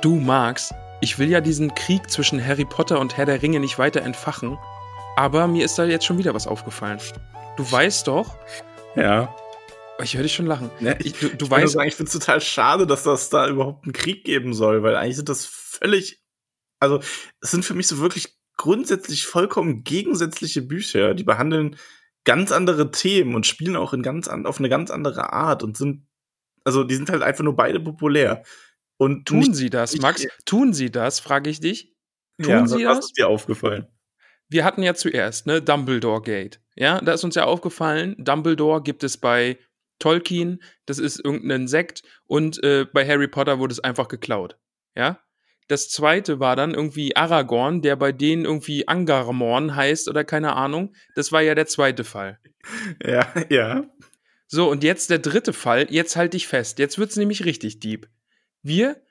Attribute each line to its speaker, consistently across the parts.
Speaker 1: Du Max, ich will ja diesen Krieg zwischen Harry Potter und Herr der Ringe nicht weiter entfachen, aber mir ist da jetzt schon wieder was aufgefallen. Du weißt doch,
Speaker 2: Ja.
Speaker 1: ich höre dich schon lachen.
Speaker 2: Ne,
Speaker 1: Ich, du, du
Speaker 2: ich
Speaker 1: weißt,
Speaker 2: sagen, ich finde es total schade, dass das da überhaupt einen Krieg geben soll, weil eigentlich sind das völlig, also es sind für mich so wirklich grundsätzlich vollkommen gegensätzliche Bücher, die behandeln ganz andere Themen und spielen auch in ganz an, auf eine ganz andere Art und sind, also die sind halt einfach nur beide populär. Und
Speaker 1: tun
Speaker 2: nicht-
Speaker 1: sie das, Max? Tun sie das, frage ich dich. Tun
Speaker 2: ja,
Speaker 1: sie
Speaker 2: was
Speaker 1: das?
Speaker 2: ist dir aufgefallen?
Speaker 1: Wir hatten ja zuerst, ne, Dumbledore Gate. Ja, da ist uns ja aufgefallen, Dumbledore gibt es bei Tolkien, das ist irgendein Sekt und äh, bei Harry Potter wurde es einfach geklaut. Ja? Das zweite war dann irgendwie Aragorn, der bei denen irgendwie Angarmorn heißt oder keine Ahnung. Das war ja der zweite Fall.
Speaker 2: Ja, ja.
Speaker 1: So, und jetzt der dritte Fall. Jetzt halt dich fest. Jetzt wird's nämlich richtig deep. Wir,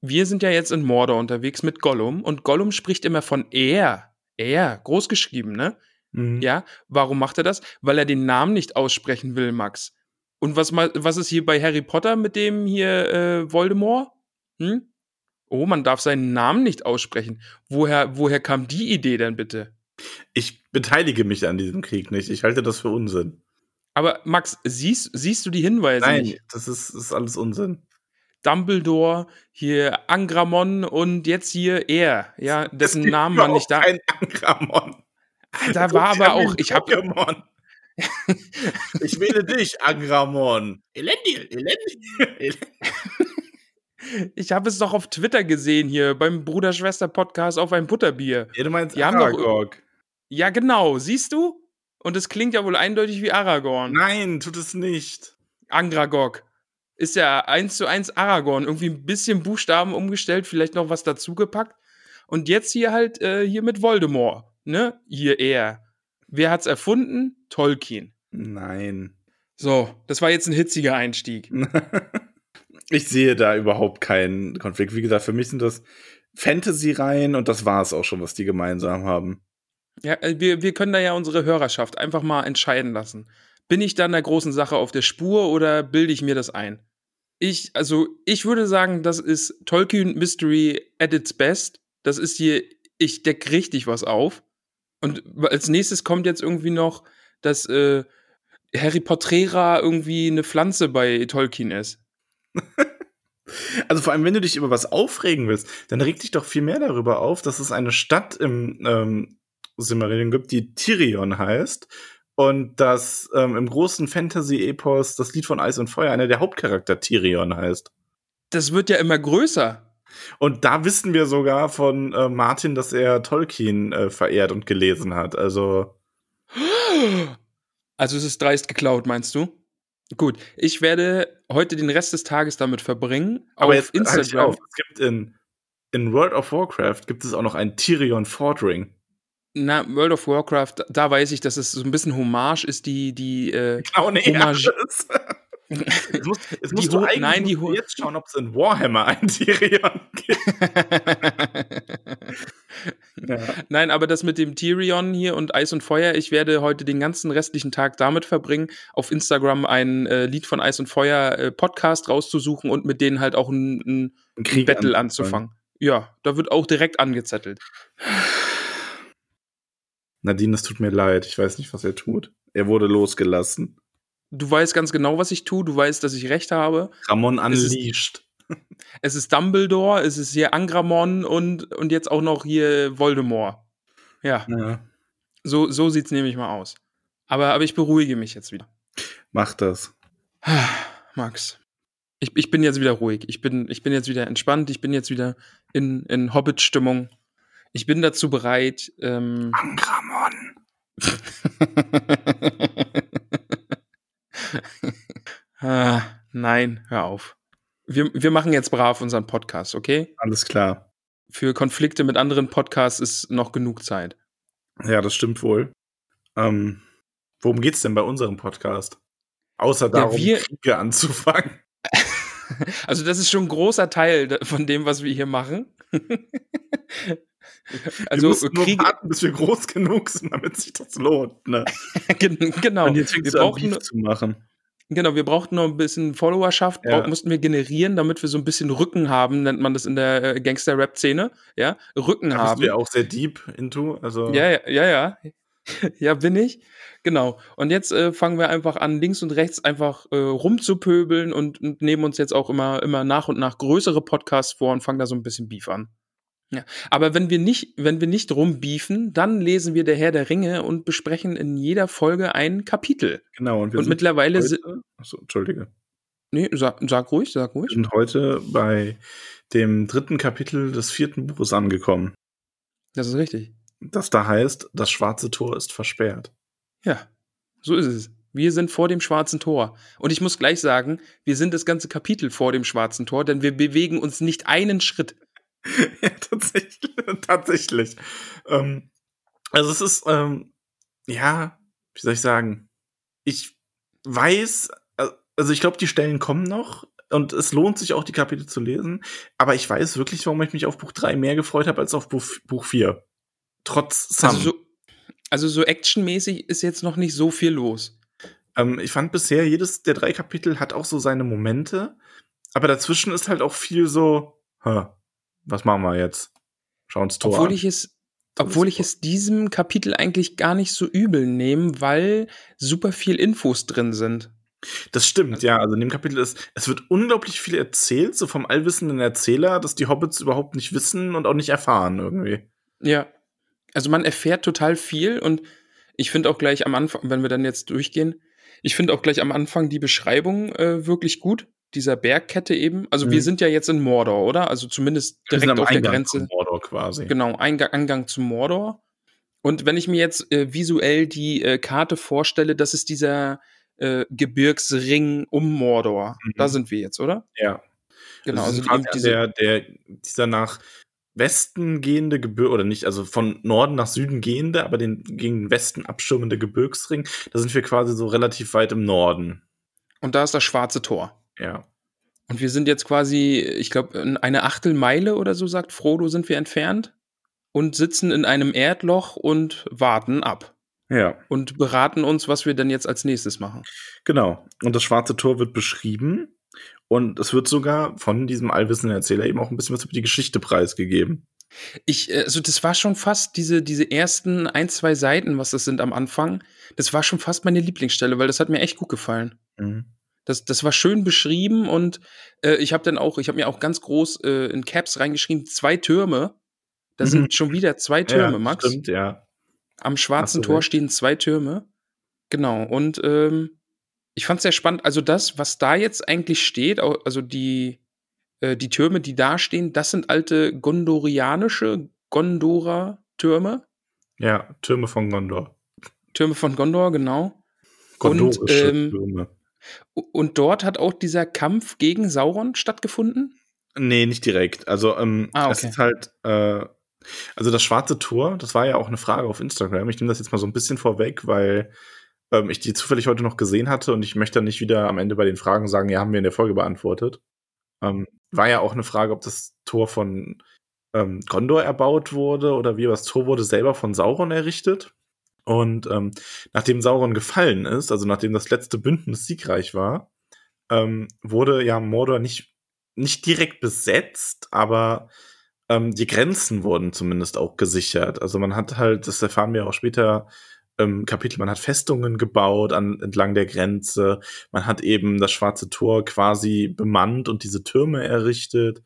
Speaker 1: wir sind ja jetzt in Mordor unterwegs mit Gollum und Gollum spricht immer von er. Er, groß geschrieben, ne?
Speaker 2: Mhm.
Speaker 1: Ja, warum macht er das? Weil er den Namen nicht aussprechen will, Max. Und was, was ist hier bei Harry Potter mit dem hier äh, Voldemort? Hm? Oh, man darf seinen Namen nicht aussprechen. Woher, woher kam die Idee denn bitte?
Speaker 2: Ich beteilige mich an diesem Krieg nicht. Ich halte das für Unsinn.
Speaker 1: Aber Max, siehst, siehst du die Hinweise
Speaker 2: Nein,
Speaker 1: nicht?
Speaker 2: das ist, das ist alles Unsinn.
Speaker 1: Dumbledore, hier Angramon und jetzt hier er, ja,
Speaker 2: Es
Speaker 1: dessen
Speaker 2: gibt
Speaker 1: Namen man nicht da.
Speaker 2: Ein Angramon.
Speaker 1: Da war aber auch, ich habe
Speaker 2: ich wähle dich, Angramon. Elendil, Elendil.
Speaker 1: ich habe es doch auf Twitter gesehen hier beim Bruder-Schwester-Podcast auf ein Butterbier.
Speaker 2: Ja, du meinst
Speaker 1: Die
Speaker 2: Aragog.
Speaker 1: Ja, genau, siehst du? Und es klingt ja wohl eindeutig wie Aragorn.
Speaker 2: Nein, tut es nicht.
Speaker 1: Angragog. Ist ja eins zu eins Aragorn. Irgendwie ein bisschen Buchstaben umgestellt, vielleicht noch was dazugepackt. Und jetzt hier halt, äh, hier mit Voldemort. Ne? Hier er. Wer hat's erfunden? Tolkien.
Speaker 2: Nein.
Speaker 1: So, das war jetzt ein hitziger Einstieg.
Speaker 2: Ich sehe da überhaupt keinen Konflikt. Wie gesagt, für mich sind das Fantasy-Reihen und das war es auch schon, was die gemeinsam haben.
Speaker 1: Ja, äh, wir, wir können da ja unsere Hörerschaft einfach mal entscheiden lassen. Bin ich da in der großen Sache auf der Spur oder bilde ich mir das ein? Ich, also, ich würde sagen, das ist Tolkien Mystery at its best. Das ist hier, ich deck richtig was auf. Und als nächstes kommt jetzt irgendwie noch, dass äh, Harry Pottera irgendwie eine Pflanze bei Tolkien ist.
Speaker 2: Also vor allem, wenn du dich über was aufregen willst, dann reg dich doch viel mehr darüber auf, dass es eine Stadt im ähm, Silmarillion gibt, die Tyrion heißt und dass ähm, im großen Fantasy-Epos das Lied von Eis und Feuer einer der Hauptcharakter Tyrion heißt.
Speaker 1: Das wird ja immer größer.
Speaker 2: Und da wissen wir sogar von äh, Martin, dass er Tolkien äh, verehrt und gelesen hat. Also
Speaker 1: Also es ist dreist geklaut, meinst du? Gut, ich werde heute den Rest des Tages damit verbringen.
Speaker 2: Aber
Speaker 1: auf
Speaker 2: jetzt halt
Speaker 1: Instagram.
Speaker 2: auf. Es gibt in, in World of Warcraft gibt es auch noch einen Tyrion Fordring.
Speaker 1: Na, World of Warcraft, da weiß ich, dass es so ein bisschen Hommage ist, die, die, äh,
Speaker 2: nee,
Speaker 1: Hommage-
Speaker 2: musst, jetzt
Speaker 1: Die
Speaker 2: musst du eigentlich
Speaker 1: nein, die
Speaker 2: jetzt schauen, ob es in Warhammer einen Tyrion gibt. Ja.
Speaker 1: Nein, aber das mit dem Tyrion hier und Eis und Feuer, ich werde heute den ganzen restlichen Tag damit verbringen, auf Instagram ein äh, Lied von Eis und Feuer äh, Podcast rauszusuchen und mit denen halt auch ein, ein,
Speaker 2: Ein
Speaker 1: ein Battle anzufangen. Ja, da wird auch direkt angezettelt.
Speaker 2: Nadine, es tut mir leid. Ich weiß nicht, was er tut. Er wurde losgelassen.
Speaker 1: Du weißt ganz genau, was ich tue, du weißt, dass ich recht habe.
Speaker 2: Ramon
Speaker 1: Es ist-
Speaker 2: unleashed.
Speaker 1: Es ist Dumbledore, es ist hier Angramon und, und jetzt auch noch hier Voldemort. Ja,
Speaker 2: Ja,
Speaker 1: so, so sieht's nämlich mal aus. Aber, aber ich beruhige mich jetzt wieder.
Speaker 2: mach das.
Speaker 1: Max. Ich, ich bin jetzt wieder ruhig. Ich bin, ich bin jetzt wieder entspannt. Ich bin jetzt wieder in, in Hobbit-Stimmung. Ich bin dazu bereit. Ähm
Speaker 2: Angramon.
Speaker 1: ah, nein, hör auf. Wir, wir machen jetzt brav unseren Podcast, okay?
Speaker 2: Alles klar.
Speaker 1: Für Konflikte mit anderen Podcasts ist noch genug Zeit.
Speaker 2: Ja, das stimmt wohl. Ähm, worum geht's denn bei unserem Podcast? Außer darum,
Speaker 1: wir-
Speaker 2: Kriege anzufangen.
Speaker 1: Also, das ist schon ein großer Teil von dem, was wir hier machen. also,
Speaker 2: wir
Speaker 1: Kriege,
Speaker 2: warten, bis wir groß genug sind, damit sich das lohnt. Ne?
Speaker 1: Gen- genau.
Speaker 2: Und jetzt
Speaker 1: Wir
Speaker 2: fängst du an,
Speaker 1: brauchen,
Speaker 2: Beef zu machen.
Speaker 1: genau, wir brauchten noch ein bisschen Followerschaft,
Speaker 2: Ja.
Speaker 1: brauch- mussten wir generieren, damit wir so ein bisschen Rücken haben, nennt man das in der äh, Gangster-Rap-Szene. Ja, Rücken
Speaker 2: Da bist
Speaker 1: haben.
Speaker 2: du ja auch sehr deep into. Also
Speaker 1: Ja, ja, ja, ja. Ja, bin ich. Genau. Und jetzt äh, fangen wir einfach an, links und rechts einfach äh, rumzupöbeln und, und nehmen uns jetzt auch immer, immer nach und nach größere Podcasts vor und fangen da so ein bisschen Beef an. Ja. Aber wenn wir nicht, wenn wir nicht rumbiefen, dann lesen wir der Herr der Ringe und besprechen in jeder Folge ein Kapitel.
Speaker 2: genau. Und wir
Speaker 1: Und
Speaker 2: sind
Speaker 1: mittlerweile sind.
Speaker 2: heute, achso, Entschuldige.
Speaker 1: Nee, sag, sag ruhig, sag
Speaker 2: Wir
Speaker 1: ruhig.
Speaker 2: sind heute bei dem dritten Kapitel des vierten Buches angekommen.
Speaker 1: Das ist richtig.
Speaker 2: Das da heißt, das schwarze Tor ist versperrt.
Speaker 1: Ja, so ist es. Wir sind vor dem schwarzen Tor. Und ich muss gleich sagen, wir sind das ganze Kapitel vor dem schwarzen Tor, denn wir bewegen uns nicht einen Schritt.
Speaker 2: ja, tatsächlich. tatsächlich. Ähm, also es ist, ähm, ja, wie soll ich sagen? Ich weiß, äh, also ich glaube, die Stellen kommen noch und es lohnt sich auch, die Kapitel zu lesen. Aber ich weiß wirklich, warum ich mich auf Buch 3 mehr gefreut habe als auf Buch, Buch 4. Trotz Sam.
Speaker 1: Also so, also so actionmäßig ist jetzt noch nicht so viel los.
Speaker 2: Ähm, ich fand bisher, jedes der drei Kapitel hat auch so seine Momente, aber dazwischen ist halt auch viel so, hä, was machen wir jetzt? Schau uns Tor
Speaker 1: Obwohl
Speaker 2: an.
Speaker 1: ich es, obwohl ich es diesem Kapitel eigentlich gar nicht so übel nehme, weil super viel Infos drin sind.
Speaker 2: Das stimmt, ja. Also in dem Kapitel ist, es wird unglaublich viel erzählt, so vom allwissenden Erzähler, dass die Hobbits überhaupt nicht wissen und auch nicht erfahren irgendwie.
Speaker 1: Ja. Also man erfährt total viel und ich finde auch gleich am Anfang, wenn wir dann jetzt durchgehen, ich finde auch gleich am Anfang die Beschreibung äh, wirklich gut, dieser Bergkette eben. Also wir
Speaker 2: Mhm.
Speaker 1: sind ja jetzt in Mordor, oder? Also zumindest
Speaker 2: Wir
Speaker 1: direkt auf der
Speaker 2: Eingang
Speaker 1: Grenze.
Speaker 2: von Mordor quasi.
Speaker 1: Genau, Eingang, Eingang zum Mordor. Und wenn ich mir jetzt äh, visuell die äh, Karte vorstelle, das ist dieser äh, Gebirgsring um Mordor.
Speaker 2: Mhm.
Speaker 1: Da sind wir jetzt, oder?
Speaker 2: Ja.
Speaker 1: Genau,
Speaker 2: also
Speaker 1: also diese,
Speaker 2: der, der, dieser nach Westen gehende Gebirge, oder nicht, also von Norden nach Süden gehende, aber den gegen den Westen abschirmende Gebirgsring, da sind wir quasi so relativ weit im Norden.
Speaker 1: und da ist das schwarze Tor.
Speaker 2: Ja.
Speaker 1: Und wir sind jetzt quasi, ich glaube, eine Achtelmeile oder so, sagt Frodo, sind wir entfernt und sitzen in einem Erdloch und warten ab
Speaker 2: Ja.
Speaker 1: und beraten uns, was wir denn jetzt als nächstes machen.
Speaker 2: Genau. Und das schwarze Tor wird beschrieben. Und es wird sogar von diesem allwissenden Erzähler eben auch ein bisschen was über die Geschichte preisgegeben.
Speaker 1: Ich, äh, also das war schon fast diese, diese ersten ein, zwei Seiten, was das sind am Anfang. Das war schon fast meine Lieblingsstelle, weil das hat mir echt gut gefallen.
Speaker 2: Mhm.
Speaker 1: Das, das war schön beschrieben und äh, ich habe dann auch, ich habe mir auch ganz groß äh, in Caps reingeschrieben, zwei Türme. Da
Speaker 2: Mhm.
Speaker 1: sind schon wieder zwei Türme,
Speaker 2: ja,
Speaker 1: Max.
Speaker 2: Stimmt, ja.
Speaker 1: Am schwarzen
Speaker 2: du
Speaker 1: Tor stehen zwei Türme. Genau. Und ähm, ich fand es sehr spannend. Also das, was da jetzt eigentlich steht, also die, äh, die Türme, die da stehen, das sind alte gondorianische Gondora-Türme.
Speaker 2: Ja, Türme von Gondor.
Speaker 1: Türme von Gondor, genau.
Speaker 2: Gondorische
Speaker 1: ähm,
Speaker 2: Türme.
Speaker 1: Und dort hat auch dieser Kampf gegen Sauron stattgefunden.
Speaker 2: Nee, nicht direkt. Also, ähm,
Speaker 1: Ah,
Speaker 2: es
Speaker 1: okay.
Speaker 2: ist halt, äh, also das schwarze Tor, das war ja auch eine Frage auf Instagram. Ich nehme das jetzt mal so ein bisschen vorweg, weil ähm, ich die zufällig heute noch gesehen hatte und ich möchte dann nicht wieder am Ende bei den Fragen sagen, ja, haben wir in der Folge beantwortet. Ähm, war ja auch eine Frage, ob das Tor von ähm, Gondor erbaut wurde oder wie, aber das Tor wurde selber von Sauron errichtet. Und ähm, nachdem Sauron gefallen ist, also nachdem das letzte Bündnis siegreich war, ähm, wurde ja Mordor nicht, nicht direkt besetzt, aber ähm, die Grenzen wurden zumindest auch gesichert. Also man hat halt, das erfahren wir auch später im Kapitel, man hat Festungen gebaut an, entlang der Grenze, man hat eben das Schwarze Tor quasi bemannt und diese Türme errichtet,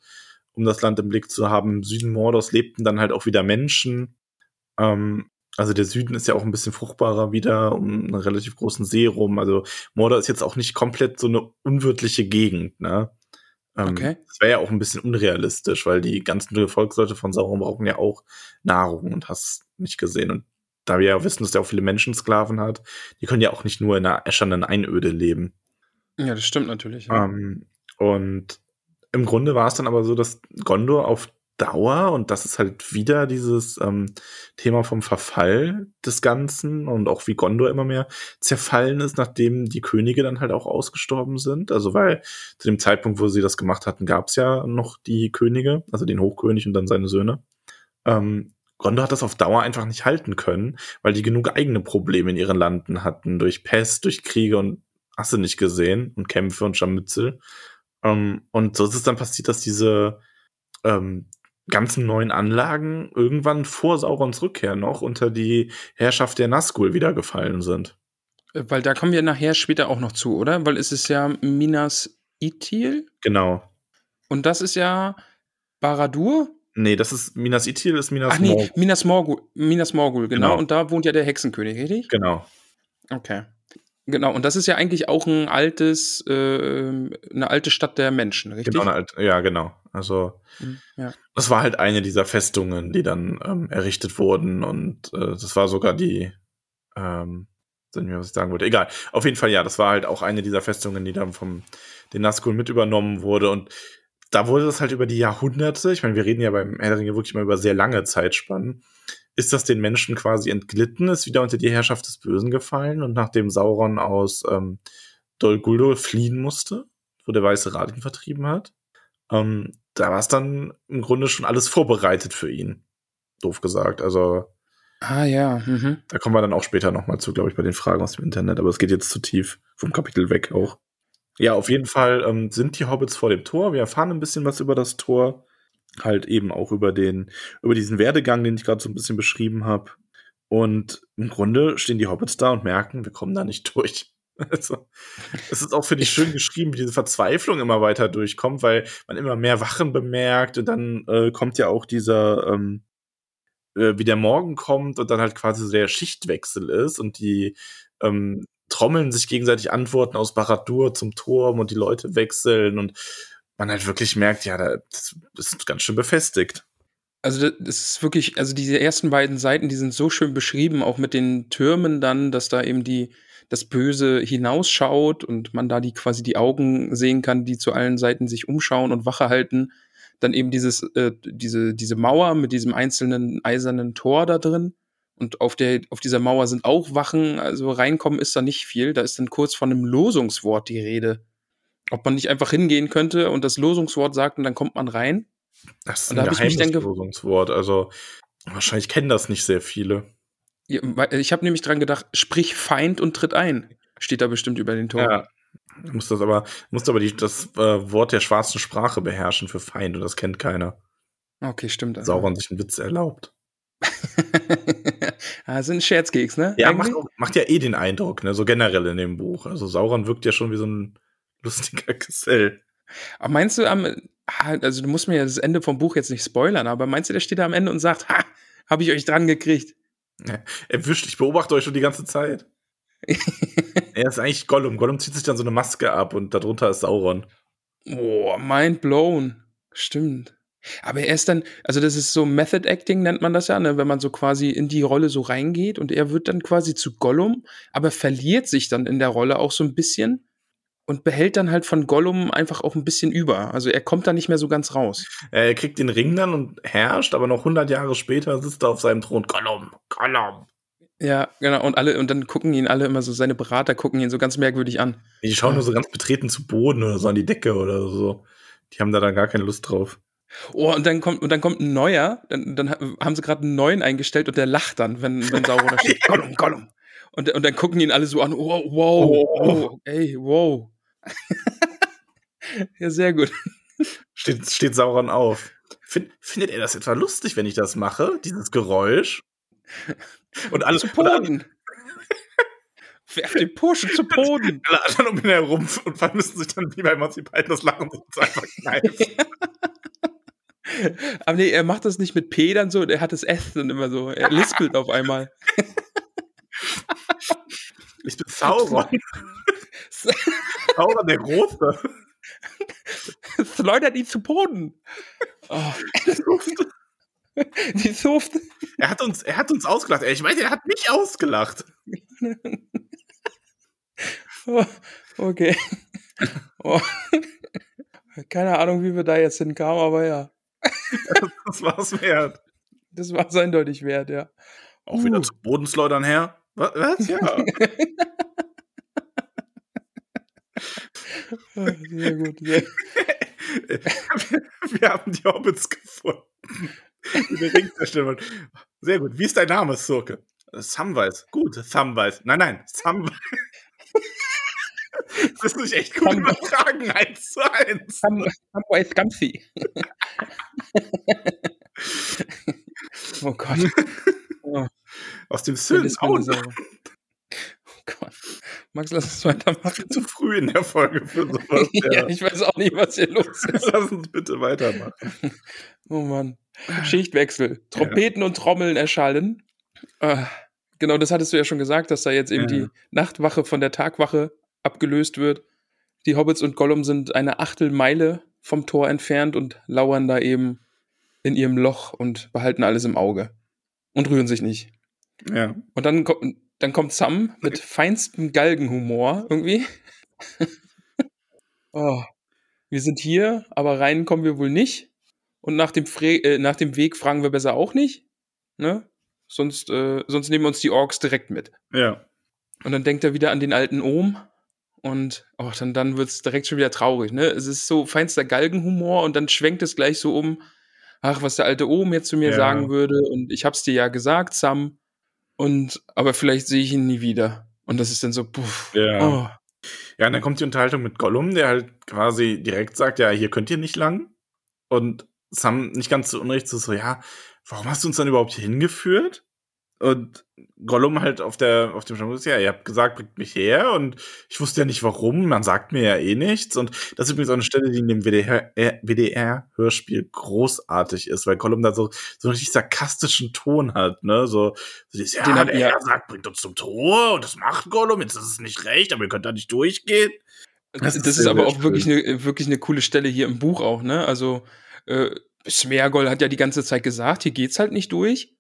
Speaker 2: um das Land im Blick zu haben. Im Süden Mordors lebten dann halt auch wieder Menschen. Ähm, Also der Süden ist ja auch ein bisschen fruchtbarer wieder um einen relativ großen See rum. Also Mordor ist jetzt auch nicht komplett so eine unwirtliche Gegend, ne? Ähm,
Speaker 1: Okay.
Speaker 2: Das wäre ja auch ein bisschen unrealistisch, weil die ganzen Gefolgsleute von Sauron brauchen ja auch Nahrung und hast nicht gesehen. Und da wir ja wissen, dass der auch viele Menschensklaven hat, die können ja auch nicht nur in einer äschernden Einöde leben.
Speaker 1: Ja, das stimmt natürlich. Ja.
Speaker 2: Ähm, und im Grunde war es dann aber so, dass Gondor auf Dauer, und das ist halt wieder dieses ähm, Thema vom Verfall des Ganzen und auch wie Gondor immer mehr zerfallen ist, nachdem die Könige dann halt auch ausgestorben sind. Also weil zu dem Zeitpunkt, wo sie das gemacht hatten, gab es ja noch die Könige, also den Hochkönig und dann seine Söhne. Ähm, Gondor hat das auf Dauer einfach nicht halten können, weil die genug eigene Probleme in ihren Landen hatten, durch Pest, durch Kriege und du nicht gesehen und Kämpfe und Scharmützel. Ähm, und so ist es dann passiert, dass diese ähm, ganzen neuen Anlagen irgendwann vor Saurons Rückkehr noch unter die Herrschaft der Nazgul wieder gefallen sind.
Speaker 1: Äh, Weil da kommen wir nachher später auch noch zu, oder? Weil es ist ja Minas Ithil
Speaker 2: Genau.
Speaker 1: und das ist ja Baradur.
Speaker 2: Nee, das ist Minas Ithil, ist Minas
Speaker 1: Ach nee,
Speaker 2: Morgul.
Speaker 1: Minas Morgul, Minas Morgul, genau.
Speaker 2: Genau.
Speaker 1: Und da wohnt ja der Hexenkönig, richtig?
Speaker 2: Genau.
Speaker 1: Okay. Genau, und das ist ja eigentlich auch ein altes, äh, eine alte Stadt der Menschen, richtig?
Speaker 2: Genau, eine alte- ja, genau. Also
Speaker 1: Mhm, Ja.
Speaker 2: das war halt eine dieser Festungen, die dann ähm, errichtet wurden und äh, das war sogar die, ähm, nicht mehr, was ich sagen wollte. Egal. Auf jeden Fall, ja, das war halt auch eine dieser Festungen, die dann vom den Nazgul mit übernommen wurde und da wurde das halt über die Jahrhunderte, ich meine, wir reden ja beim Herr der Ringe wirklich mal über sehr lange Zeitspannen, ist das den Menschen quasi entglitten, ist wieder unter die Herrschaft des Bösen gefallen und nachdem Sauron aus ähm, Dol Guldur fliehen musste, wo der Weiße Rat ihn vertrieben hat, ähm, da war es dann im Grunde schon alles vorbereitet für ihn. Doof gesagt. Also
Speaker 1: Ah ja, mhm.
Speaker 2: da kommen wir dann auch später nochmal zu, glaube ich, bei den Fragen aus dem Internet. Aber es geht jetzt zu tief vom Kapitel weg auch. Ja, auf jeden Fall ähm, sind die Hobbits vor dem Tor. Wir erfahren ein bisschen was über das Tor. Halt eben auch über den, über diesen Werdegang, den ich gerade so ein bisschen beschrieben habe. Und im Grunde stehen die Hobbits da und merken, wir kommen da nicht durch. Also, es ist auch, finde ich, schön geschrieben, wie diese Verzweiflung immer weiter durchkommt, weil man immer mehr Wachen bemerkt und dann äh, kommt ja auch dieser, ähm, äh, wie der Morgen kommt und dann halt quasi so der Schichtwechsel ist und die ähm, trommeln sich gegenseitig Antworten aus Baradur zum Turm und die Leute wechseln und man halt wirklich merkt, ja, da- das ist ganz schön befestigt.
Speaker 1: Also das ist wirklich, also diese ersten beiden Seiten, die sind so schön beschrieben, auch mit den Türmen dann, dass da eben die das Böse hinausschaut und man da die quasi die Augen sehen kann, die zu allen Seiten sich umschauen und Wache halten. Dann eben dieses äh, diese diese Mauer mit diesem einzelnen eisernen Tor da drin und auf der auf dieser Mauer sind auch Wachen, also reinkommen ist da nicht viel, da ist dann kurz von einem Losungswort die Rede. Ob man nicht einfach hingehen könnte und das Losungswort sagt und dann kommt man rein?
Speaker 2: Das ist ein
Speaker 1: da hab ich mich dann ge-
Speaker 2: Geheimnislosungswort. Also wahrscheinlich kennen das nicht sehr viele.
Speaker 1: Ja, weil- Ich habe nämlich dran gedacht, sprich Feind und tritt ein. Steht da bestimmt über den Tor.
Speaker 2: Ja. Du musst das aber, musst aber die, das äh, Wort der schwarzen Sprache beherrschen für Feind und das kennt keiner.
Speaker 1: Okay, stimmt. Also.
Speaker 2: Sauron sich einen Witz erlaubt.
Speaker 1: ah, sind ein Scherzkeks, ne?
Speaker 2: Ja, macht, macht ja eh den Eindruck, ne? So generell in dem Buch. Also Sauron wirkt ja schon wie so ein lustiger Gesell.
Speaker 1: Aber meinst du am, ah, also du musst mir ja das Ende vom Buch jetzt nicht spoilern, aber meinst du, der steht da am Ende und sagt, ha, habe ich euch dran gekriegt?
Speaker 2: Erwischt, ich beobachte euch schon die ganze Zeit. er ist eigentlich Gollum. Gollum zieht sich dann so eine Maske ab und darunter ist Sauron.
Speaker 1: Boah, mind blown. Stimmt. Aber er ist dann, also das ist so Method Acting nennt man das ja, ne? wenn man so quasi in die Rolle so reingeht und er wird dann quasi zu Gollum, aber verliert sich dann in der Rolle auch so ein bisschen und behält dann halt von Gollum einfach auch ein bisschen über. Also er kommt da nicht mehr so ganz raus.
Speaker 2: Er kriegt den Ring dann und herrscht, aber noch 100 Jahre später sitzt er auf seinem Thron. Gollum, Gollum.
Speaker 1: Ja, genau. Und alle, und dann gucken ihn alle immer so, seine Berater gucken ihn so ganz merkwürdig an.
Speaker 2: Die schauen nur so ganz betreten zu Boden oder so an die Decke oder so. Die haben da dann gar keine Lust drauf.
Speaker 1: Oh, und dann kommt, und dann kommt ein neuer, dann, dann haben sie gerade einen neuen eingestellt und der lacht dann, wenn, wenn Sauron da steht. Gollum, Gollum. Und, und dann gucken ihn alle so an, oh, wow,
Speaker 2: Oh.
Speaker 1: wow, ey, wow. ja, sehr gut.
Speaker 2: Steht, steht Sauron auf. Find, findet er das etwa lustig, wenn ich das mache? Dieses Geräusch? Und alle,
Speaker 1: Zu
Speaker 2: und
Speaker 1: Boden. Werf den Burschen zu Boden.
Speaker 2: alle anderen um ihn herum und müssen sich dann wie bei Monty Python das Lachen so einfach kneifen.
Speaker 1: Aber nee, er macht das nicht mit P dann so, er hat das S dann immer so. Er lispelt auf einmal.
Speaker 2: Ich bin Sauron. Sauron der Große.
Speaker 1: Schleudert ihn zu Boden. Oh. Die Suft.
Speaker 2: Er hat uns, er hat uns ausgelacht. Ich weiß, er hat mich ausgelacht.
Speaker 1: Oh, okay. Oh. Keine Ahnung, wie wir da jetzt hinkamen, aber ja.
Speaker 2: Das war es wert.
Speaker 1: Das war es eindeutig wert, ja.
Speaker 2: Auch wieder zu Bodensleudern her. Was? Was? Ja.
Speaker 1: Sehr gut. Sehr.
Speaker 2: Wir haben die Hobbits gefunden. Die. Sehr gut. Wie ist dein Name, Surke? Samwise. Gut, Samwise. Nein, nein, Samwise. Das ist nicht echt gut
Speaker 1: Sam-
Speaker 2: übertragen, eins zu eins.
Speaker 1: Sam- Samwise Gamgee. oh Gott. Oh,
Speaker 2: Aus dem
Speaker 1: mir
Speaker 2: Oh,
Speaker 1: Gott. Max, lass uns weitermachen.
Speaker 2: zu früh in der Folge für sowas.
Speaker 1: Ja,
Speaker 2: Ja.
Speaker 1: ich weiß auch nicht, was hier los ist.
Speaker 2: Lass uns bitte weitermachen.
Speaker 1: Oh Mann. Schichtwechsel. Trompeten und Trommeln erschallen. Ah, genau, das hattest du ja schon gesagt, dass da jetzt eben
Speaker 2: Ja.
Speaker 1: die Nachtwache von der Tagwache abgelöst wird. Die Hobbits und Gollum sind eine Achtelmeile vom Tor entfernt und lauern da eben in ihrem Loch und behalten alles im Auge. Und rühren sich nicht.
Speaker 2: Ja.
Speaker 1: Und dann, dann kommt Sam mit feinstem Galgenhumor irgendwie. oh, wir sind hier, aber rein kommen wir wohl nicht. Und nach dem, Fre äh, nach dem Weg fragen wir besser auch nicht. Ne? Sonst, äh, sonst nehmen wir uns die Orks direkt mit.
Speaker 2: Ja.
Speaker 1: Und dann denkt er wieder an den alten Ohm. Und oh, dann, dann wird es direkt schon wieder traurig. Ne? Es ist so feinster Galgenhumor und dann schwenkt es gleich so um. Ach, was der alte Ohm jetzt zu mir
Speaker 2: Ja.
Speaker 1: sagen würde. Und ich hab's dir ja gesagt, Sam. Und aber vielleicht sehe ich ihn nie wieder. Und das ist dann so, puff.
Speaker 2: Ja.
Speaker 1: Oh.
Speaker 2: Ja, und dann kommt die Unterhaltung mit Gollum, der halt quasi direkt sagt, ja, hier könnt ihr nicht lang. Und Sam nicht ganz zu Unrecht so, so, ja, warum hast du uns dann überhaupt hier hingeführt? Und Gollum halt auf der, auf dem ist, ja, ihr habt gesagt, bringt mich her und ich wusste ja nicht warum, man sagt mir ja eh nichts. Und das ist übrigens auch eine Stelle, die in dem WDR, äh, WDR-Hörspiel großartig ist, weil Gollum da so, so einen richtig sarkastischen Ton hat, ne, so, so dieses, ja,
Speaker 1: Den
Speaker 2: der. Herr sagt, bringt uns zum Tor und das macht Gollum, jetzt ist es nicht recht, aber ihr könnt da nicht durchgehen.
Speaker 1: Das,
Speaker 2: Das
Speaker 1: das,
Speaker 2: ist
Speaker 1: ist aber auch wirklich eine, wirklich eine coole Stelle hier im Buch auch, ne? Also, äh, Smeagol hat ja die ganze Zeit gesagt, hier geht's halt nicht durch.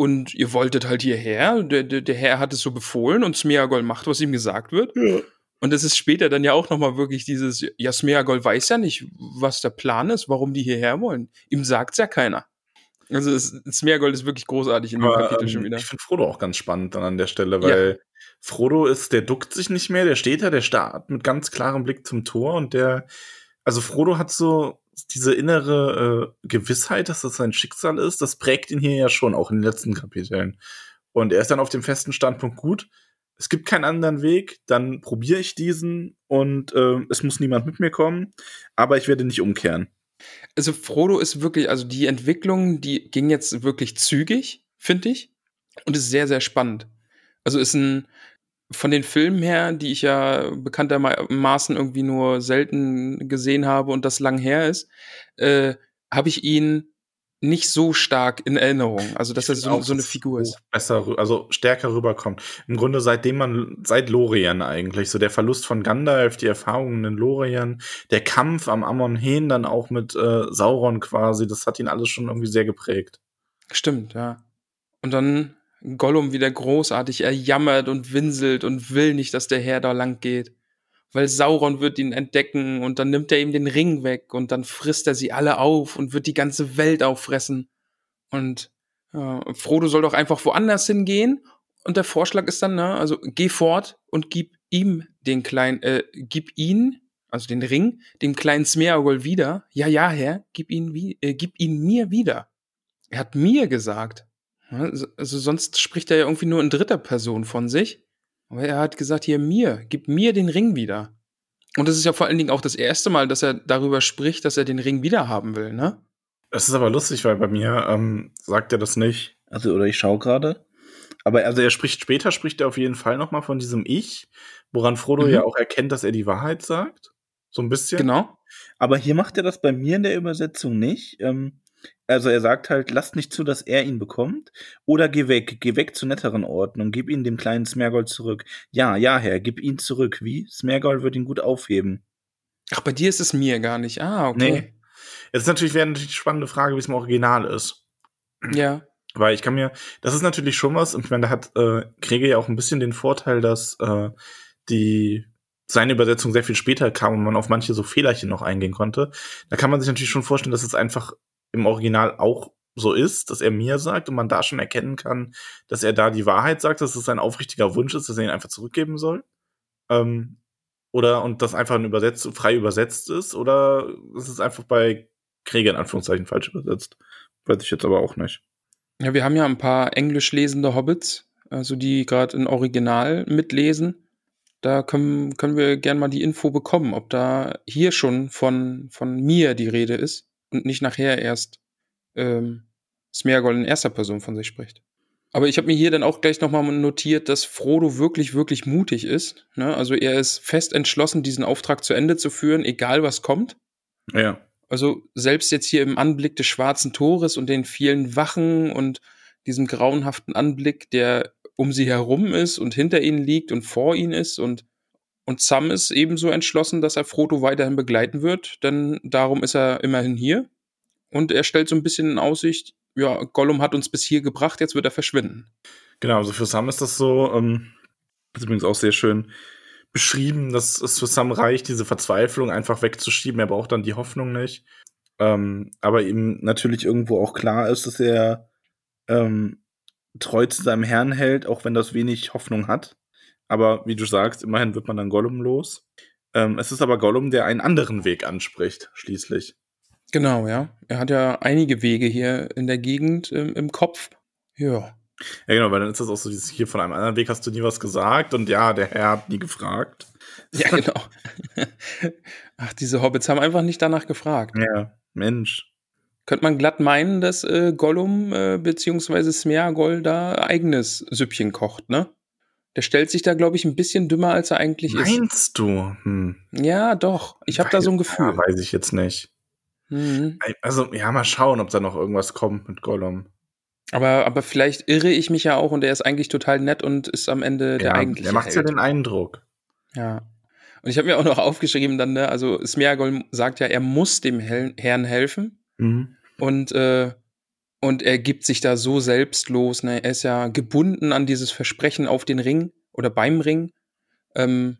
Speaker 1: Und ihr wolltet halt hierher. Der, der, der Herr hat es so befohlen und Smeagol macht, was ihm gesagt wird.
Speaker 2: Ja.
Speaker 1: Und es ist später dann ja auch nochmal wirklich dieses, ja, Smeagol weiß ja nicht, was der Plan ist, warum die hierher wollen. Ihm sagt's ja keiner. Also Smeagol ist wirklich großartig in dem
Speaker 2: Aber,
Speaker 1: Kapitel
Speaker 2: ähm,
Speaker 1: schon wieder.
Speaker 2: Ich finde Frodo auch ganz spannend dann an der Stelle, weil Frodo ist, der duckt sich nicht mehr, der steht da, der starrt mit ganz klarem Blick zum Tor und der, also Frodo hat so diese innere äh, Gewissheit, dass das sein Schicksal ist, das prägt ihn hier ja schon, auch in den letzten Kapiteln. Und er ist dann auf dem festen Standpunkt, gut, es gibt keinen anderen Weg, dann probiere ich diesen und äh, es muss niemand mit mir kommen, aber ich werde nicht umkehren.
Speaker 1: Also Frodo ist wirklich, also die Entwicklung, die ging jetzt wirklich zügig, finde ich. Und ist sehr, sehr spannend. Also ist ein, von den Filmen her, die ich ja bekanntermaßen irgendwie nur selten gesehen habe und das lang her ist, äh, habe ich ihn nicht so stark in Erinnerung. Also, dass er
Speaker 2: find
Speaker 1: so,
Speaker 2: auch,
Speaker 1: so eine Figur ist.
Speaker 2: Besser, also stärker rüberkommt. Im Grunde seitdem man, seit Lorien eigentlich, so der Verlust von Gandalf, die Erfahrungen in Lorien, der Kampf am Amon Hen dann auch mit äh, Sauron quasi, das hat ihn alles schon irgendwie sehr geprägt.
Speaker 1: Stimmt, ja. Und dann Gollum wieder großartig, er jammert und winselt und will nicht, dass der Herr da lang geht. Weil Sauron wird ihn entdecken und dann nimmt er ihm den Ring weg und dann frisst er sie alle auf und wird die ganze Welt auffressen. Und ja, Frodo soll doch einfach woanders hingehen. Und der Vorschlag ist dann, ne, also geh fort und gib ihm den kleinen, äh, gib ihn, also den Ring, dem kleinen Smeagol wieder. Ja, ja, Herr, gib ihn, wie, äh, gib ihn mir wieder. Er hat mir gesagt. Ja, Also sonst spricht er ja irgendwie nur in dritter Person von sich. Aber er hat gesagt, hier mir, gib mir den Ring wieder. Und das ist ja vor allen Dingen auch das erste Mal, dass er darüber spricht, dass er den Ring wieder haben will, ne?
Speaker 2: Das ist aber lustig, weil bei mir ähm, sagt er das nicht. Also, oder ich schaue gerade. Aber also er spricht später, spricht er auf jeden Fall noch mal von diesem Ich, woran Frodo
Speaker 1: Mhm.
Speaker 2: ja auch erkennt, dass er die Wahrheit sagt. So ein bisschen.
Speaker 1: Genau.
Speaker 2: Aber hier macht er das bei mir in der Übersetzung nicht. Ähm, also er sagt halt, lasst nicht zu, dass er ihn bekommt. Oder geh weg, geh weg zu netteren Orten und gib ihn dem kleinen Smergol zurück. Ja, ja, Herr, gib ihn zurück. Wie? Smergol wird ihn gut aufheben.
Speaker 1: Ach, bei dir ist es mir gar nicht. Ah, okay.
Speaker 2: Nee. Jetzt ist natürlich, wäre natürlich die spannende Frage, wie es im Original ist.
Speaker 1: Ja.
Speaker 2: Weil ich kann mir, das ist natürlich schon was, und ich meine, da hat äh, Kriege ja auch ein bisschen den Vorteil, dass äh, die seine Übersetzung sehr viel später kam und man auf manche so Fehlerchen noch eingehen konnte. Da kann man sich natürlich schon vorstellen, dass es einfach im Original auch so ist, dass er mir sagt und man da schon erkennen kann, dass er da die Wahrheit sagt, dass es sein aufrichtiger Wunsch ist, dass er ihn einfach zurückgeben soll. Ähm, oder und das einfach übersetzt, frei übersetzt ist, oder ist es einfach bei Kriege in Anführungszeichen falsch übersetzt. Weiß ich jetzt aber auch nicht.
Speaker 1: Ja, wir haben ja ein paar englisch lesende Hobbits, also die gerade in Original mitlesen. Da können, können wir gern mal die Info bekommen, ob da hier schon von, von mir die Rede ist und nicht nachher erst ähm, Smeagol in erster Person von sich spricht. Aber ich habe mir hier dann auch gleich nochmal notiert, dass Frodo wirklich, wirklich mutig ist. Ne? Also er ist fest entschlossen, diesen Auftrag zu Ende zu führen, egal was kommt.
Speaker 2: Ja.
Speaker 1: Also selbst jetzt hier im Anblick des schwarzen Tores und den vielen Wachen und diesem grauenhaften Anblick, der um sie herum ist und hinter ihnen liegt und vor ihnen ist und und Sam ist ebenso entschlossen, dass er Frodo weiterhin begleiten wird, denn darum ist er immerhin hier. Und er stellt so ein bisschen in Aussicht, ja, Gollum hat uns bis hier gebracht, jetzt wird er verschwinden.
Speaker 2: Genau, also für Sam ist das so, ähm, ist übrigens auch sehr schön beschrieben, dass es für Sam reicht, diese Verzweiflung einfach wegzuschieben. Er braucht dann die Hoffnung nicht. Ähm, aber ihm natürlich irgendwo auch klar ist, dass er ähm, treu zu seinem Herrn hält, auch wenn das wenig Hoffnung hat. Aber wie du sagst, immerhin wird man dann Gollum los. Ähm, es ist aber Gollum, der einen anderen Weg anspricht, schließlich.
Speaker 1: Genau, ja. Er hat ja einige Wege hier in der Gegend ähm, im Kopf. Ja.
Speaker 2: Ja, genau, weil dann ist das auch so dieses hier von einem anderen Weg hast du nie was gesagt und ja, der Herr hat nie gefragt.
Speaker 1: Ja, genau. Ach, diese Hobbits haben einfach nicht danach gefragt.
Speaker 2: Ja, Mensch.
Speaker 1: Könnte man glatt meinen, dass äh, Gollum äh, bzw. Smeagol da eigenes Süppchen kocht, ne? Der stellt sich da, glaube ich, ein bisschen dümmer, als er eigentlich
Speaker 2: Meinst
Speaker 1: ist.
Speaker 2: Meinst du? Hm.
Speaker 1: Ja, doch. Ich habe da so ein Gefühl. Ja,
Speaker 2: weiß ich jetzt nicht. Mhm. Also, ja, mal schauen, ob da noch irgendwas kommt mit Gollum.
Speaker 1: Aber, aber vielleicht irre ich mich ja auch und er ist eigentlich total nett und ist am Ende ja, der eigentliche.
Speaker 2: Der macht ja den Eindruck.
Speaker 1: Ja. Und ich habe mir auch noch aufgeschrieben dann, ne, also Smeagol sagt ja, er muss dem Hel Herrn helfen. Mhm. Und, äh, und er gibt sich da so selbstlos. Ne? Er ist ja gebunden an dieses Versprechen auf den Ring oder beim Ring. Ähm,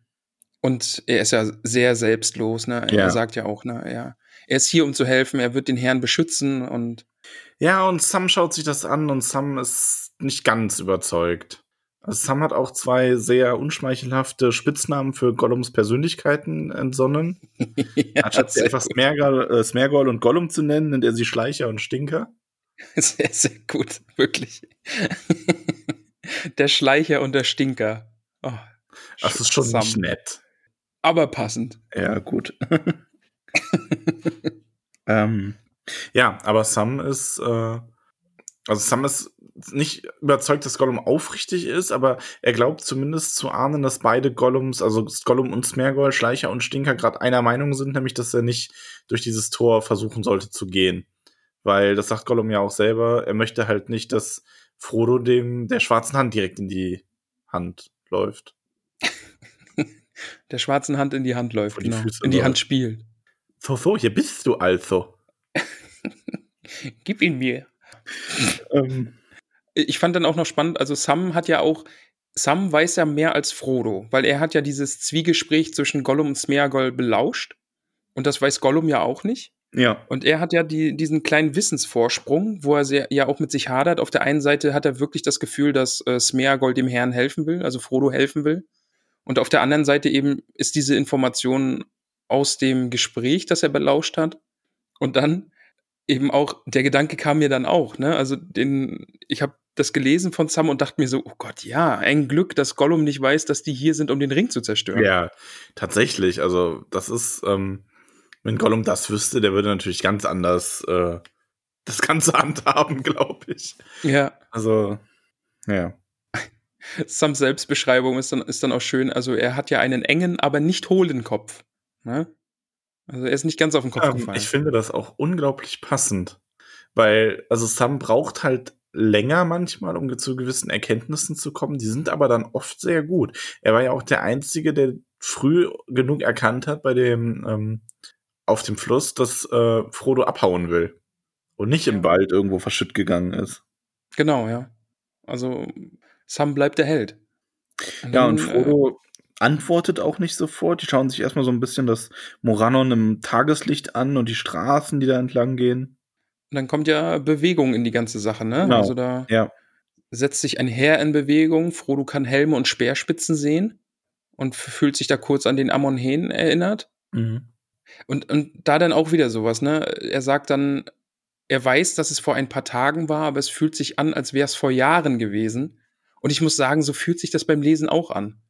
Speaker 1: und er ist ja sehr selbstlos. Ne? Ja. Er sagt ja auch, ne, er, er ist hier, um zu helfen. Er wird den Herrn beschützen und
Speaker 2: ja, und Sam schaut sich das an und Sam ist nicht ganz überzeugt. Also Sam hat auch zwei sehr unschmeichelhafte Spitznamen für Gollums Persönlichkeiten entsonnen. ja, Anstatt sie einfach Smergol, äh, Smergol und Gollum zu nennen, nennt er sie Schleicher und Stinker.
Speaker 1: Sehr, sehr gut, wirklich. der Schleicher und der Stinker. Oh,
Speaker 2: das ist schon Sam. nicht nett.
Speaker 1: Aber passend.
Speaker 2: Ja, gut. ähm, ja, aber Sam ist, äh, also Sam ist nicht überzeugt, dass Gollum aufrichtig ist, aber er glaubt zumindest zu ahnen, dass beide Gollums, also Gollum und Smergol, Schleicher und Stinker, gerade einer Meinung sind, nämlich, dass er nicht durch dieses Tor versuchen sollte zu gehen. Weil, das sagt Gollum ja auch selber, er möchte halt nicht, dass Frodo dem der schwarzen Hand direkt in die Hand läuft.
Speaker 1: der schwarzen Hand in die Hand läuft, die genau. in die Hand spielt.
Speaker 2: So, so, hier bist du also.
Speaker 1: Gib ihn mir. ähm. Ich fand dann auch noch spannend, also Sam hat ja auch, Sam weiß ja mehr als Frodo, weil er hat ja dieses Zwiegespräch zwischen Gollum und Smeagol belauscht. Und das weiß Gollum ja auch nicht.
Speaker 2: Ja.
Speaker 1: Und er hat ja die, diesen kleinen Wissensvorsprung, wo er sehr, ja auch mit sich hadert. Auf der einen Seite hat er wirklich das Gefühl, dass äh, Smeagol dem Herrn helfen will, also Frodo helfen will. Und auf der anderen Seite eben ist diese Information aus dem Gespräch, das er belauscht hat. Und dann eben auch, der Gedanke kam mir dann auch, ne? Also den, ich habe das gelesen von Sam und dachte mir so, oh Gott, ja, ein Glück, dass Gollum nicht weiß, dass die hier sind, um den Ring zu zerstören.
Speaker 2: Ja, tatsächlich. Also, das ist, ähm, wenn Gollum das wüsste, der würde natürlich ganz anders äh, das Ganze handhaben, glaube ich.
Speaker 1: Ja.
Speaker 2: Also, ja.
Speaker 1: Sams Selbstbeschreibung ist dann, ist dann auch schön. Also, er hat ja einen engen, aber nicht hohlen Kopf. Ne? Also er ist nicht ganz auf den Kopf ähm, gefallen.
Speaker 2: Ich finde das auch unglaublich passend. Weil, also Sam braucht halt länger manchmal, um zu gewissen Erkenntnissen zu kommen. Die sind aber dann oft sehr gut. Er war ja auch der Einzige, der früh genug erkannt hat bei dem ähm, auf dem Fluss, dass äh, Frodo abhauen will und nicht im Wald irgendwo verschütt gegangen ist.
Speaker 1: Genau, ja. Also Sam bleibt der Held.
Speaker 2: Und ja, dann, und Frodo äh, antwortet auch nicht sofort. Die schauen sich erstmal so ein bisschen das Morannon im Tageslicht an und die Straßen, die da entlang gehen.
Speaker 1: Und dann kommt ja Bewegung in die ganze Sache, ne?
Speaker 2: Genau.
Speaker 1: Also da
Speaker 2: ja.
Speaker 1: setzt sich ein Heer in Bewegung. Frodo kann Helme und Speerspitzen sehen und fühlt sich da kurz an den Amon-Hen erinnert.
Speaker 2: Mhm.
Speaker 1: Und, und da dann auch wieder sowas, ne? Er sagt dann, er weiß, dass es vor ein paar Tagen war, aber es fühlt sich an, als wäre es vor Jahren gewesen. Und ich muss sagen, so fühlt sich das beim Lesen auch an.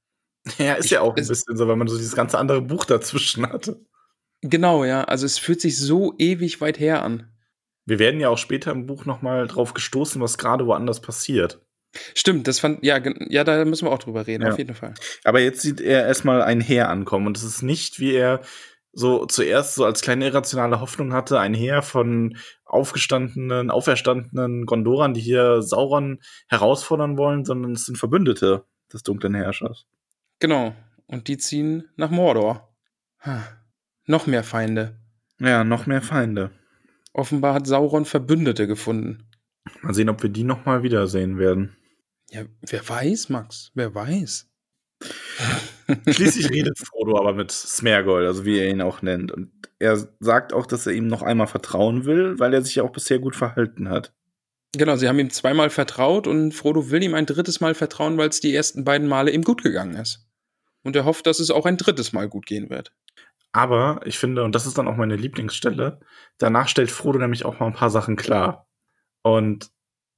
Speaker 2: Ja, ist ich, ja auch ein bisschen so, weil man so dieses ganze andere Buch dazwischen hatte.
Speaker 1: Genau, ja. Also es fühlt sich so ewig weit her an.
Speaker 2: Wir werden ja auch später im Buch noch mal drauf gestoßen, was gerade woanders passiert.
Speaker 1: Stimmt, das fand, ja, ja, da müssen wir auch drüber reden, ja. auf jeden Fall.
Speaker 2: Aber jetzt sieht er erstmal ein Heer ankommen und es ist nicht, wie er so zuerst so als kleine irrationale Hoffnung hatte, ein Heer von aufgestandenen, auferstandenen Gondorern, die hier Sauron herausfordern wollen, sondern es sind Verbündete des dunklen Herrschers.
Speaker 1: Genau. Und die ziehen nach Mordor. Ha. Noch mehr Feinde.
Speaker 2: Ja, noch mehr Feinde.
Speaker 1: Offenbar hat Sauron Verbündete gefunden.
Speaker 2: Mal sehen, ob wir die noch mal wiedersehen werden.
Speaker 1: Ja, wer weiß, Max, wer weiß.
Speaker 2: Schließlich redet Frodo aber mit Smergol, also wie er ihn auch nennt. Und er sagt auch, dass er ihm noch einmal vertrauen will, weil er sich ja auch bisher gut verhalten hat.
Speaker 1: Genau, sie haben ihm zweimal vertraut und Frodo will ihm ein drittes Mal vertrauen, weil es die ersten beiden Male ihm gut gegangen ist. Und er hofft, dass es auch ein drittes Mal gut gehen wird.
Speaker 2: Aber ich finde, und das ist dann auch meine Lieblingsstelle, danach stellt Frodo nämlich auch mal ein paar Sachen klar. Und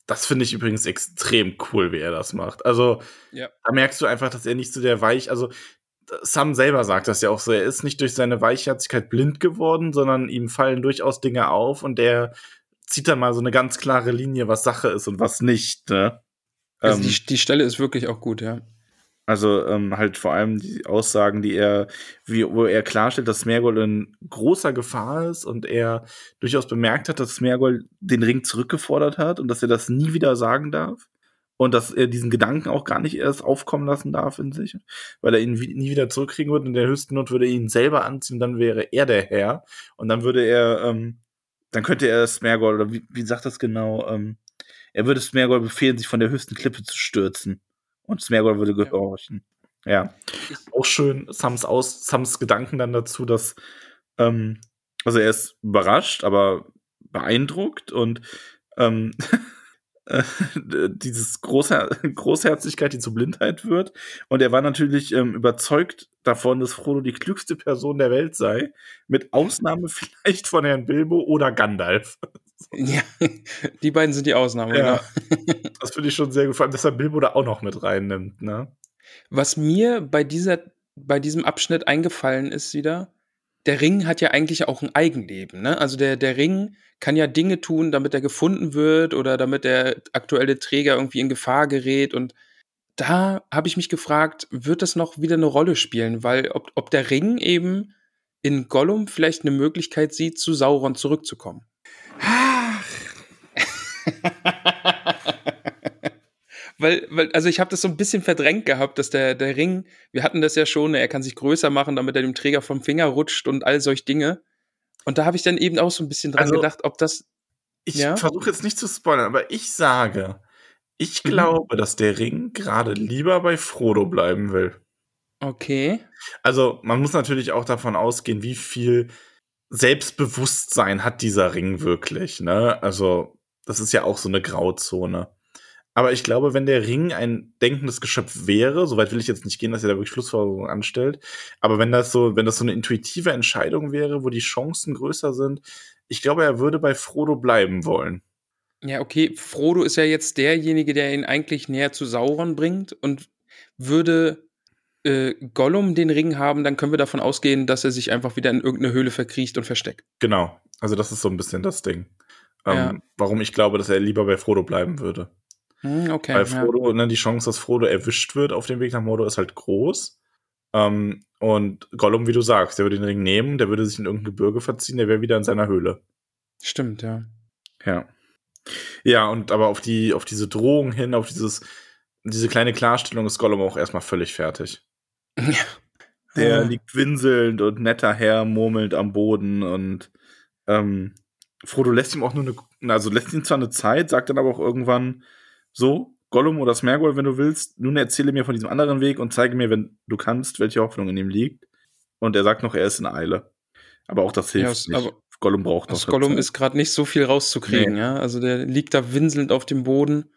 Speaker 2: das finde ich übrigens extrem cool, wie er das macht. Also,
Speaker 1: ja.
Speaker 2: da merkst du einfach, dass er nicht so der Weich, also Sam selber sagt das ja auch so, er ist nicht durch seine Weichherzigkeit blind geworden, sondern ihm fallen durchaus Dinge auf und der zieht dann mal so eine ganz klare Linie, was Sache ist und was nicht. Ne?
Speaker 1: Also ähm, die, die Stelle ist wirklich auch gut, ja.
Speaker 2: Also ähm, halt vor allem die Aussagen, die er, wie, wo er klarstellt, dass Smergol in großer Gefahr ist und er durchaus bemerkt hat, dass Smergol den Ring zurückgefordert hat und dass er das nie wieder sagen darf. Und dass er diesen Gedanken auch gar nicht erst aufkommen lassen darf in sich, weil er ihn nie wieder zurückkriegen würde. In der höchsten Not würde er ihn selber anziehen, dann wäre er der Herr. Und dann würde er, ähm, dann könnte er Smergol, oder wie, wie sagt das genau, ähm, er würde Smergol befehlen, sich von der höchsten Klippe zu stürzen. Und Smergol würde gehorchen. Ja. Auch schön Sams, Aus, Sams Gedanken dann dazu, dass, ähm, also er ist überrascht, aber beeindruckt und ähm, äh, dieses Großher Großherzigkeit, die zur Blindheit wird. Und er war natürlich ähm, überzeugt davon, dass Frodo die klügste Person der Welt sei, mit Ausnahme vielleicht von Herrn Bilbo oder Gandalf.
Speaker 1: Ja, die beiden sind die Ausnahme,
Speaker 2: ja. genau. Das finde ich schon sehr gut, vor allem, dass er Bilbo da auch noch mit reinnimmt, ne?
Speaker 1: Was mir bei dieser, bei diesem Abschnitt eingefallen ist wieder, der Ring hat ja eigentlich auch ein Eigenleben, ne? Also der, der Ring kann ja Dinge tun, damit er gefunden wird oder damit der aktuelle Träger irgendwie in Gefahr gerät und da habe ich mich gefragt, wird das noch wieder eine Rolle spielen? Weil ob, ob der Ring eben in Gollum vielleicht eine Möglichkeit sieht, zu Sauron zurückzukommen. weil, weil, also ich habe das so ein bisschen verdrängt gehabt, dass der, der Ring, wir hatten das ja schon, er kann sich größer machen, damit er dem Träger vom Finger rutscht und all solch Dinge. Und da habe ich dann eben auch so ein bisschen dran also, gedacht, ob das.
Speaker 2: Ich ja? versuche jetzt nicht zu spoilern, aber ich sage, ich mhm. glaube, mhm. dass der Ring gerade lieber bei Frodo bleiben will.
Speaker 1: Okay.
Speaker 2: Also, man muss natürlich auch davon ausgehen, wie viel Selbstbewusstsein hat dieser Ring wirklich, ne? Also, das ist ja auch so eine Grauzone. Aber ich glaube, wenn der Ring ein denkendes Geschöpf wäre, soweit will ich jetzt nicht gehen, dass er da wirklich Schlussfolgerungen anstellt, aber wenn das so, wenn das so eine intuitive Entscheidung wäre, wo die Chancen größer sind, ich glaube, er würde bei Frodo bleiben wollen.
Speaker 1: Ja, okay, Frodo ist ja jetzt derjenige, der ihn eigentlich näher zu Sauron bringt und würde äh, Gollum den Ring haben, dann können wir davon ausgehen, dass er sich einfach wieder in irgendeine Höhle verkriecht und versteckt.
Speaker 2: Genau, also das ist so ein bisschen das Ding. Ähm, ja. Warum ich glaube, dass er lieber bei Frodo bleiben würde.
Speaker 1: Hm, okay.
Speaker 2: Weil Frodo, ja. ne, die Chance, dass Frodo erwischt wird auf dem Weg nach Mordor, ist halt groß. Ähm, und Gollum, wie du sagst, der würde den Ring nehmen, der würde sich in irgendein Gebirge verziehen, der wäre wieder in seiner Höhle.
Speaker 1: Stimmt, ja.
Speaker 2: Ja. Ja, und aber auf die, auf diese Drohung hin, auf dieses, diese kleine Klarstellung ist Gollum auch erstmal völlig fertig.
Speaker 1: Ja.
Speaker 2: Der liegt winselnd und netter Herr murmelnd am Boden und ähm, Frodo lässt ihm auch nur eine, also lässt ihn zwar eine Zeit, sagt dann aber auch irgendwann so, Gollum oder Smergol, wenn du willst, nun erzähle mir von diesem anderen Weg und zeige mir, wenn du kannst, welche Hoffnung in ihm liegt. Und er sagt noch, er ist in Eile. Aber auch das hilft
Speaker 1: Ja,
Speaker 2: nicht.
Speaker 1: aber-
Speaker 2: Gollum braucht noch
Speaker 1: Aus Gollum ist gerade nicht so viel rauszukriegen,
Speaker 2: Nee.
Speaker 1: ja. Also der liegt da winselnd auf dem Boden.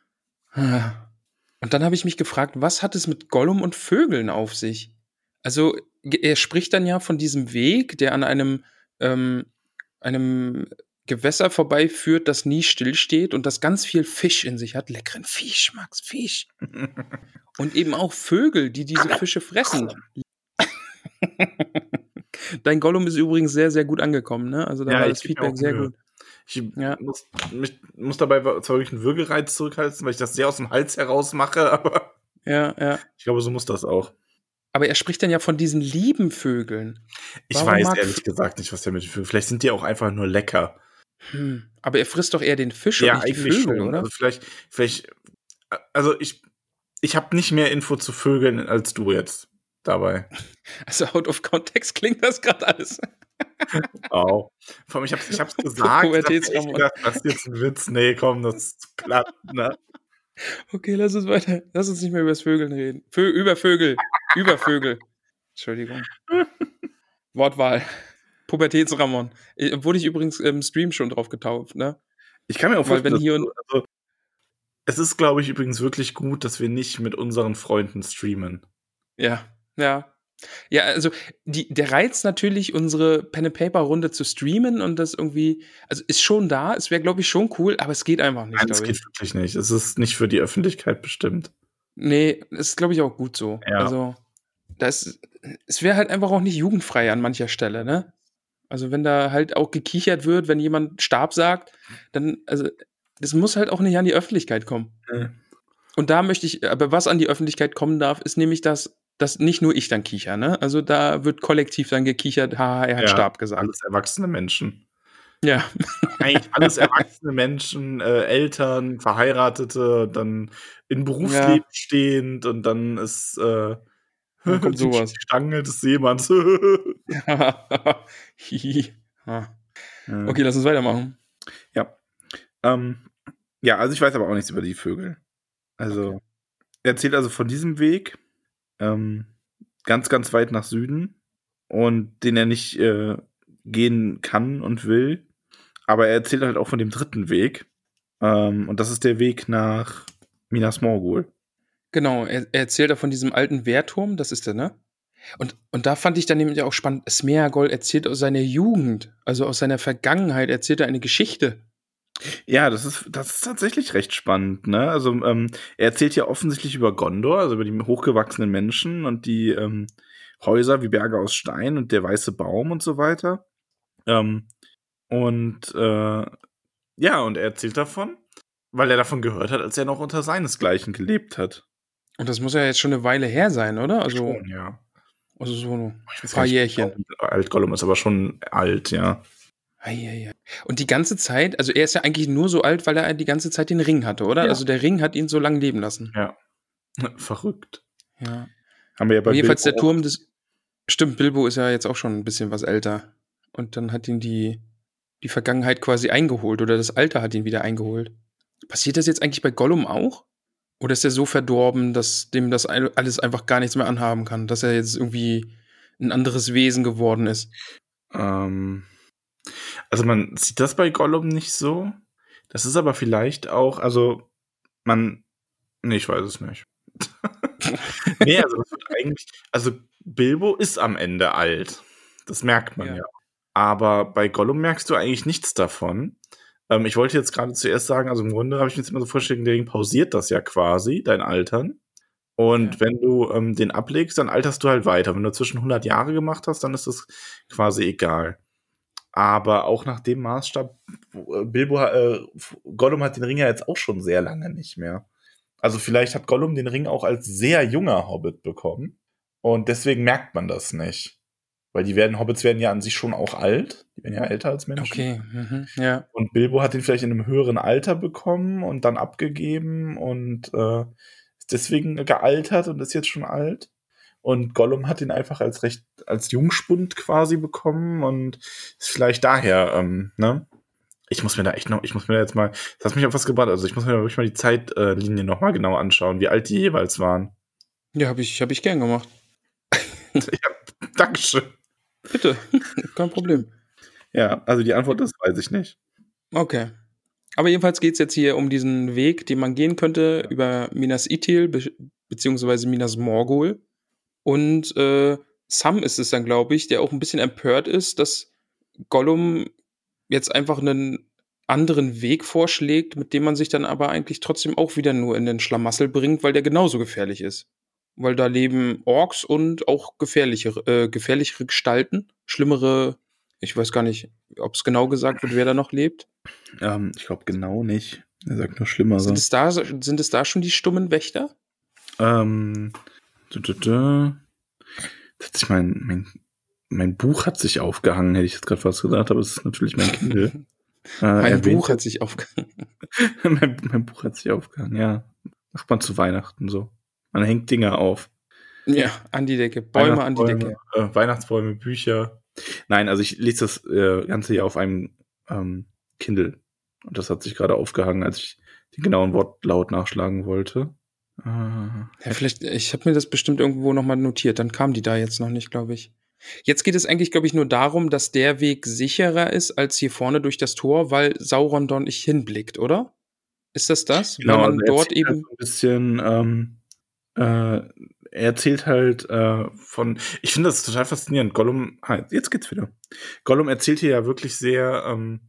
Speaker 1: Und dann habe ich mich gefragt, was hat es mit Gollum und Vögeln auf sich? Also er spricht dann ja von diesem Weg, der an einem, ähm, einem Gewässer vorbeiführt, das nie stillsteht und das ganz viel Fisch in sich hat. Leckeren Fisch, Max, Fisch. Und eben auch Vögel, die diese Fische fressen. Dein Gollum ist übrigens sehr, sehr gut angekommen, ne? Also da
Speaker 2: Ja,
Speaker 1: war das Feedback sehr
Speaker 2: Mühe.
Speaker 1: gut.
Speaker 2: Ich
Speaker 1: Ja.
Speaker 2: muss, mich, muss dabei zwar wirklich einen Würgereiz zurückhalten, weil ich das sehr aus dem Hals heraus mache, aber
Speaker 1: Ja, ja.
Speaker 2: ich glaube, so muss das auch.
Speaker 1: Aber er spricht dann ja von diesen lieben Vögeln.
Speaker 2: Ich
Speaker 1: Warum
Speaker 2: weiß ehrlich gesagt nicht, was der mit den Vögeln. Vielleicht sind die auch einfach nur lecker.
Speaker 1: Hm. Aber er frisst doch eher den Fisch
Speaker 2: ja,
Speaker 1: und nicht die Vögel,
Speaker 2: schon.
Speaker 1: oder?
Speaker 2: Also vielleicht, vielleicht, also ich, ich habe nicht mehr Info zu Vögeln als du jetzt dabei.
Speaker 1: Also out of context klingt das gerade alles.
Speaker 2: Au. Vor allem, ich hab's, ich hab's gesagt. ich hab echt gedacht, das ist jetzt ein Witz. Nee, komm, das klappt, ne?
Speaker 1: Okay, lass uns weiter. Lass uns nicht mehr über das Vögeln reden. Vö über Vögel. über Vögel. Entschuldigung. Wortwahl. Pubertätsramon. Äh, Wurde ich übrigens im Stream schon drauf getauft, ne?
Speaker 2: Ich kann mir auch vorstellen,
Speaker 1: wenn hier
Speaker 2: also, es ist, glaube ich, übrigens wirklich gut, dass wir nicht mit unseren Freunden streamen.
Speaker 1: Ja, ja. Ja, also die, der Reiz natürlich, unsere Pen-and-Paper-Runde zu streamen und das irgendwie, also ist schon da, es wäre, glaube ich, schon cool, aber es geht einfach nicht,
Speaker 2: Nein, das
Speaker 1: glaube
Speaker 2: geht
Speaker 1: ich.
Speaker 2: wirklich nicht. Es ist nicht für die Öffentlichkeit bestimmt.
Speaker 1: Nee, ist, glaube ich, auch gut so.
Speaker 2: Ja.
Speaker 1: Also, das, es wäre halt einfach auch nicht jugendfrei an mancher Stelle, ne? Also, wenn da halt auch gekichert wird, wenn jemand Stab sagt, dann, also, das muss halt auch nicht an die Öffentlichkeit kommen.
Speaker 2: Nee.
Speaker 1: Und da möchte ich, aber was an die Öffentlichkeit kommen darf, ist nämlich, dass, dass nicht nur ich dann kicher, ne? Also, da wird kollektiv dann gekichert, haha, er hat
Speaker 2: Ja,
Speaker 1: Stab gesagt.
Speaker 2: Alles erwachsene Menschen.
Speaker 1: Ja.
Speaker 2: Eigentlich alles erwachsene Menschen, äh, Eltern, Verheiratete, dann in Berufsleben
Speaker 1: Ja.
Speaker 2: stehend und dann ist äh,
Speaker 1: Dann kommt
Speaker 2: die
Speaker 1: sowas.
Speaker 2: Stange des Seemanns. Ja.
Speaker 1: okay, lass uns weitermachen.
Speaker 2: Ähm, ja, also ich weiß aber auch nichts über die Vögel. Also, er erzählt also von diesem Weg ähm, ganz, ganz weit nach Süden und den er nicht äh, gehen kann und will. Aber er erzählt halt auch von dem dritten Weg. Ähm, und das ist der Weg nach Minas Morgul.
Speaker 1: Genau, er, er erzählt da von diesem alten Wehrturm, das ist der, ne? Und, und da fand ich dann nämlich auch spannend, Smeagol erzählt aus seiner Jugend, also aus seiner Vergangenheit, erzählt er eine Geschichte.
Speaker 2: Ja, das ist, das ist tatsächlich recht spannend, ne? Also, ähm, er erzählt ja offensichtlich über Gondor, also über die hochgewachsenen Menschen und die ähm, Häuser wie Berge aus Stein und der weiße Baum und so weiter. Ähm, und äh, ja, und er erzählt davon, weil er davon gehört hat, als er noch unter seinesgleichen gelebt hat.
Speaker 1: Und das muss ja jetzt schon eine Weile her sein, oder? Also,
Speaker 2: Schon, ja.
Speaker 1: also so ein paar Jährchen.
Speaker 2: alt Gollum ist, aber schon alt, ja.
Speaker 1: Und die ganze Zeit, also er ist ja eigentlich nur so alt, weil er die ganze Zeit den Ring hatte, oder?
Speaker 2: Ja.
Speaker 1: Also der Ring hat ihn so lange leben lassen.
Speaker 2: Ja. Verrückt.
Speaker 1: Ja.
Speaker 2: Haben wir ja bei
Speaker 1: Aber jedenfalls
Speaker 2: Bilbo
Speaker 1: der Turm des. Stimmt, Bilbo ist ja jetzt auch schon ein bisschen was älter. Und dann hat ihn die, die Vergangenheit quasi eingeholt oder das Alter hat ihn wieder eingeholt. Passiert das jetzt eigentlich bei Gollum auch? Oder ist er so verdorben, dass dem das alles einfach gar nichts mehr anhaben kann? Dass er jetzt irgendwie ein anderes Wesen geworden ist?
Speaker 2: Ähm, also man sieht das bei Gollum nicht so. Das ist aber vielleicht auch, also man, nee, ich weiß es nicht. nee, also das wird eigentlich, also Bilbo ist am Ende alt. Das merkt man ja.
Speaker 1: Ja.
Speaker 2: Aber bei Gollum merkst du eigentlich nichts davon. Ähm, ich wollte jetzt gerade zuerst sagen, also im Grunde habe ich mir jetzt immer so vorgestellt, der Ring pausiert das ja quasi, dein Altern. Und
Speaker 1: Ja.
Speaker 2: wenn du ähm, den ablegst, dann alterst du halt weiter. Wenn du zwischen 100 Jahre gemacht hast, dann ist das quasi egal. Aber auch nach dem Maßstab, äh, Bilbo, äh, Gollum hat den Ring ja jetzt auch schon sehr lange nicht mehr. Also vielleicht hat Gollum den Ring auch als sehr junger Hobbit bekommen. Und deswegen merkt man das nicht. Weil die werden, Hobbits werden ja an sich schon auch alt. Die werden ja älter als Menschen.
Speaker 1: Okay, mhm. ja.
Speaker 2: Und Bilbo hat ihn vielleicht in einem höheren Alter bekommen und dann abgegeben und äh, ist deswegen gealtert und ist jetzt schon alt. Und Gollum hat ihn einfach als recht, als Jungspund quasi bekommen und ist vielleicht daher, ähm, ne? Ich muss mir da echt noch, ich muss mir da jetzt mal, das hat mich auf was gebracht, also ich muss mir da wirklich mal die Zeitlinie nochmal genau anschauen, wie alt die jeweils waren.
Speaker 1: Ja, habe ich, hab ich gern gemacht.
Speaker 2: ja, Dankeschön.
Speaker 1: Bitte, kein Problem.
Speaker 2: Ja, also die Antwort ist, weiß ich nicht.
Speaker 1: Okay. Aber jedenfalls geht es jetzt hier um diesen Weg, den man gehen könnte über Minas Ithil be beziehungsweise Minas Morgul. Und äh, Sam ist es dann, glaube ich, der auch ein bisschen empört ist, dass Gollum jetzt einfach einen anderen Weg vorschlägt, mit dem man sich dann aber eigentlich trotzdem auch wieder nur in den Schlamassel bringt, weil der genauso gefährlich ist. Weil da leben Orks und auch gefährlichere, äh, gefährlichere Gestalten, schlimmere, ich weiß gar nicht, ob es genau gesagt wird, wer da noch lebt.
Speaker 2: Ähm, ich glaube genau nicht. Er sagt nur schlimmere.
Speaker 1: Sind es da, sind es da schon die stummen Wächter?
Speaker 2: Ähm, Hat sich mein, mein, mein Buch hat sich aufgehangen, hätte ich jetzt gerade was gesagt, aber es ist natürlich mein Kindle.
Speaker 1: äh, mein Buch hat sich aufgehangen.
Speaker 2: mein, mein, Buch hat sich aufgehangen, ja. Macht man zu Weihnachten so. Man hängt Dinge auf.
Speaker 1: Ja, an die Decke. Bäume an die Decke.
Speaker 2: Äh, Weihnachtsbäume, Bücher. Nein, also ich lese das äh, Ganze hier auf einem ähm, Kindle. Und das hat sich gerade aufgehangen, als ich den genauen Wortlaut nachschlagen wollte.
Speaker 1: Ja, vielleicht, ich habe mir das bestimmt irgendwo nochmal notiert, dann kam die da jetzt noch nicht, glaube ich. Jetzt geht es eigentlich, glaube ich, nur darum, dass der Weg sicherer ist als hier vorne durch das Tor, weil Sauron dort nicht hinblickt, oder? Ist das das?
Speaker 2: Genau, weil man also dort eben halt ein bisschen ähm, äh, er erzählt halt äh, von, ich finde das total faszinierend. Gollum, ah, jetzt geht's wieder. Gollum erzählt hier ja wirklich sehr ähm,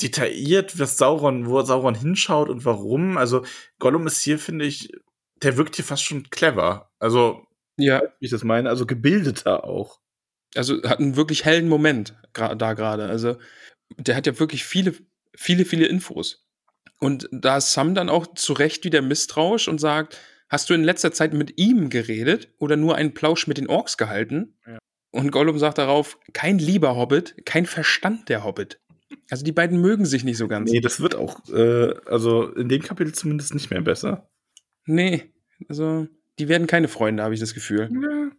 Speaker 2: detailliert, was Sauron, wo Sauron hinschaut und warum. Also Gollum ist hier, finde ich, der wirkt hier fast schon clever. Also,
Speaker 1: ja.
Speaker 2: wie ich das meine, also gebildeter auch.
Speaker 1: Also hat einen wirklich hellen Moment da gerade. Also der hat ja wirklich viele, viele, viele Infos. Und da ist Sam dann auch zu Recht wieder misstrauisch und sagt, hast du in letzter Zeit mit ihm geredet oder nur einen Plausch mit den Orks gehalten? Ja. Und Gollum sagt darauf, kein lieber Hobbit, kein Verstand der Hobbit. Also die beiden mögen sich nicht so ganz.
Speaker 2: Nee, das wird auch, äh, also in dem Kapitel zumindest nicht mehr besser.
Speaker 1: Nee, also die werden keine Freunde, habe ich das Gefühl. Ja.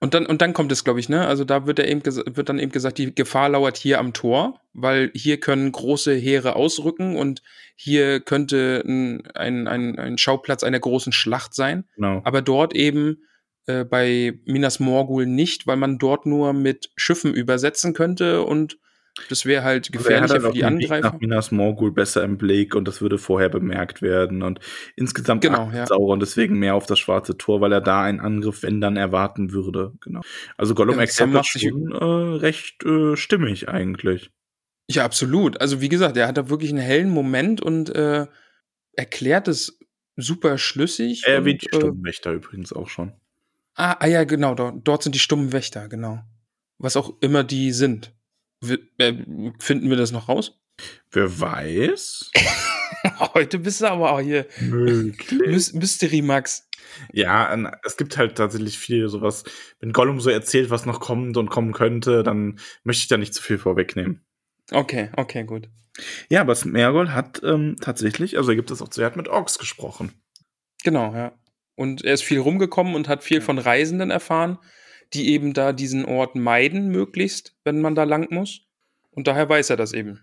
Speaker 1: Und dann, und dann kommt es, glaube ich, ne? Also da wird, er eben wird dann eben gesagt, die Gefahr lauert hier am Tor, weil hier können große Heere ausrücken und hier könnte ein, ein, ein, ein Schauplatz einer großen Schlacht sein.
Speaker 2: Genau.
Speaker 1: Aber dort eben äh, bei Minas Morgul nicht, weil man dort nur mit Schiffen übersetzen könnte und das wäre halt gefährlicher also für die Angreifer.
Speaker 2: Nach Minas Morgul besser im Blick und das würde vorher bemerkt werden. Und insgesamt
Speaker 1: genau, ja.
Speaker 2: Sauron deswegen mehr auf das schwarze Tor, weil er da einen Angriff, wenn dann, erwarten würde. Genau. Also Gollum ja, erklärt das schon äh, recht äh, stimmig eigentlich.
Speaker 1: Ja, absolut. Also wie gesagt, er hat da wirklich einen hellen Moment und äh, erklärt es super schlüssig.
Speaker 2: Er erwähnt die äh, Stummenwächter übrigens auch schon.
Speaker 1: Ah, ah ja, genau. Dort, dort sind die stummen Wächter, genau. Was auch immer die sind. Äh, finden wir das noch raus?
Speaker 2: Wer weiß?
Speaker 1: Heute bist du aber auch hier.
Speaker 2: Möglich.
Speaker 1: Mystery Max.
Speaker 2: Ja, es gibt halt tatsächlich viel sowas. Wenn Gollum so erzählt, was noch kommt und kommen könnte, dann möchte ich da nicht zu viel vorwegnehmen.
Speaker 1: Okay, okay, gut.
Speaker 2: Ja, aber Smergol hat ähm, tatsächlich, also er gibt es auch zu, er hat mit Orks gesprochen.
Speaker 1: Genau, ja. Und er ist viel rumgekommen und hat viel von Reisenden erfahren die eben da diesen Ort meiden, möglichst, wenn man da lang muss. Und daher weiß er das eben.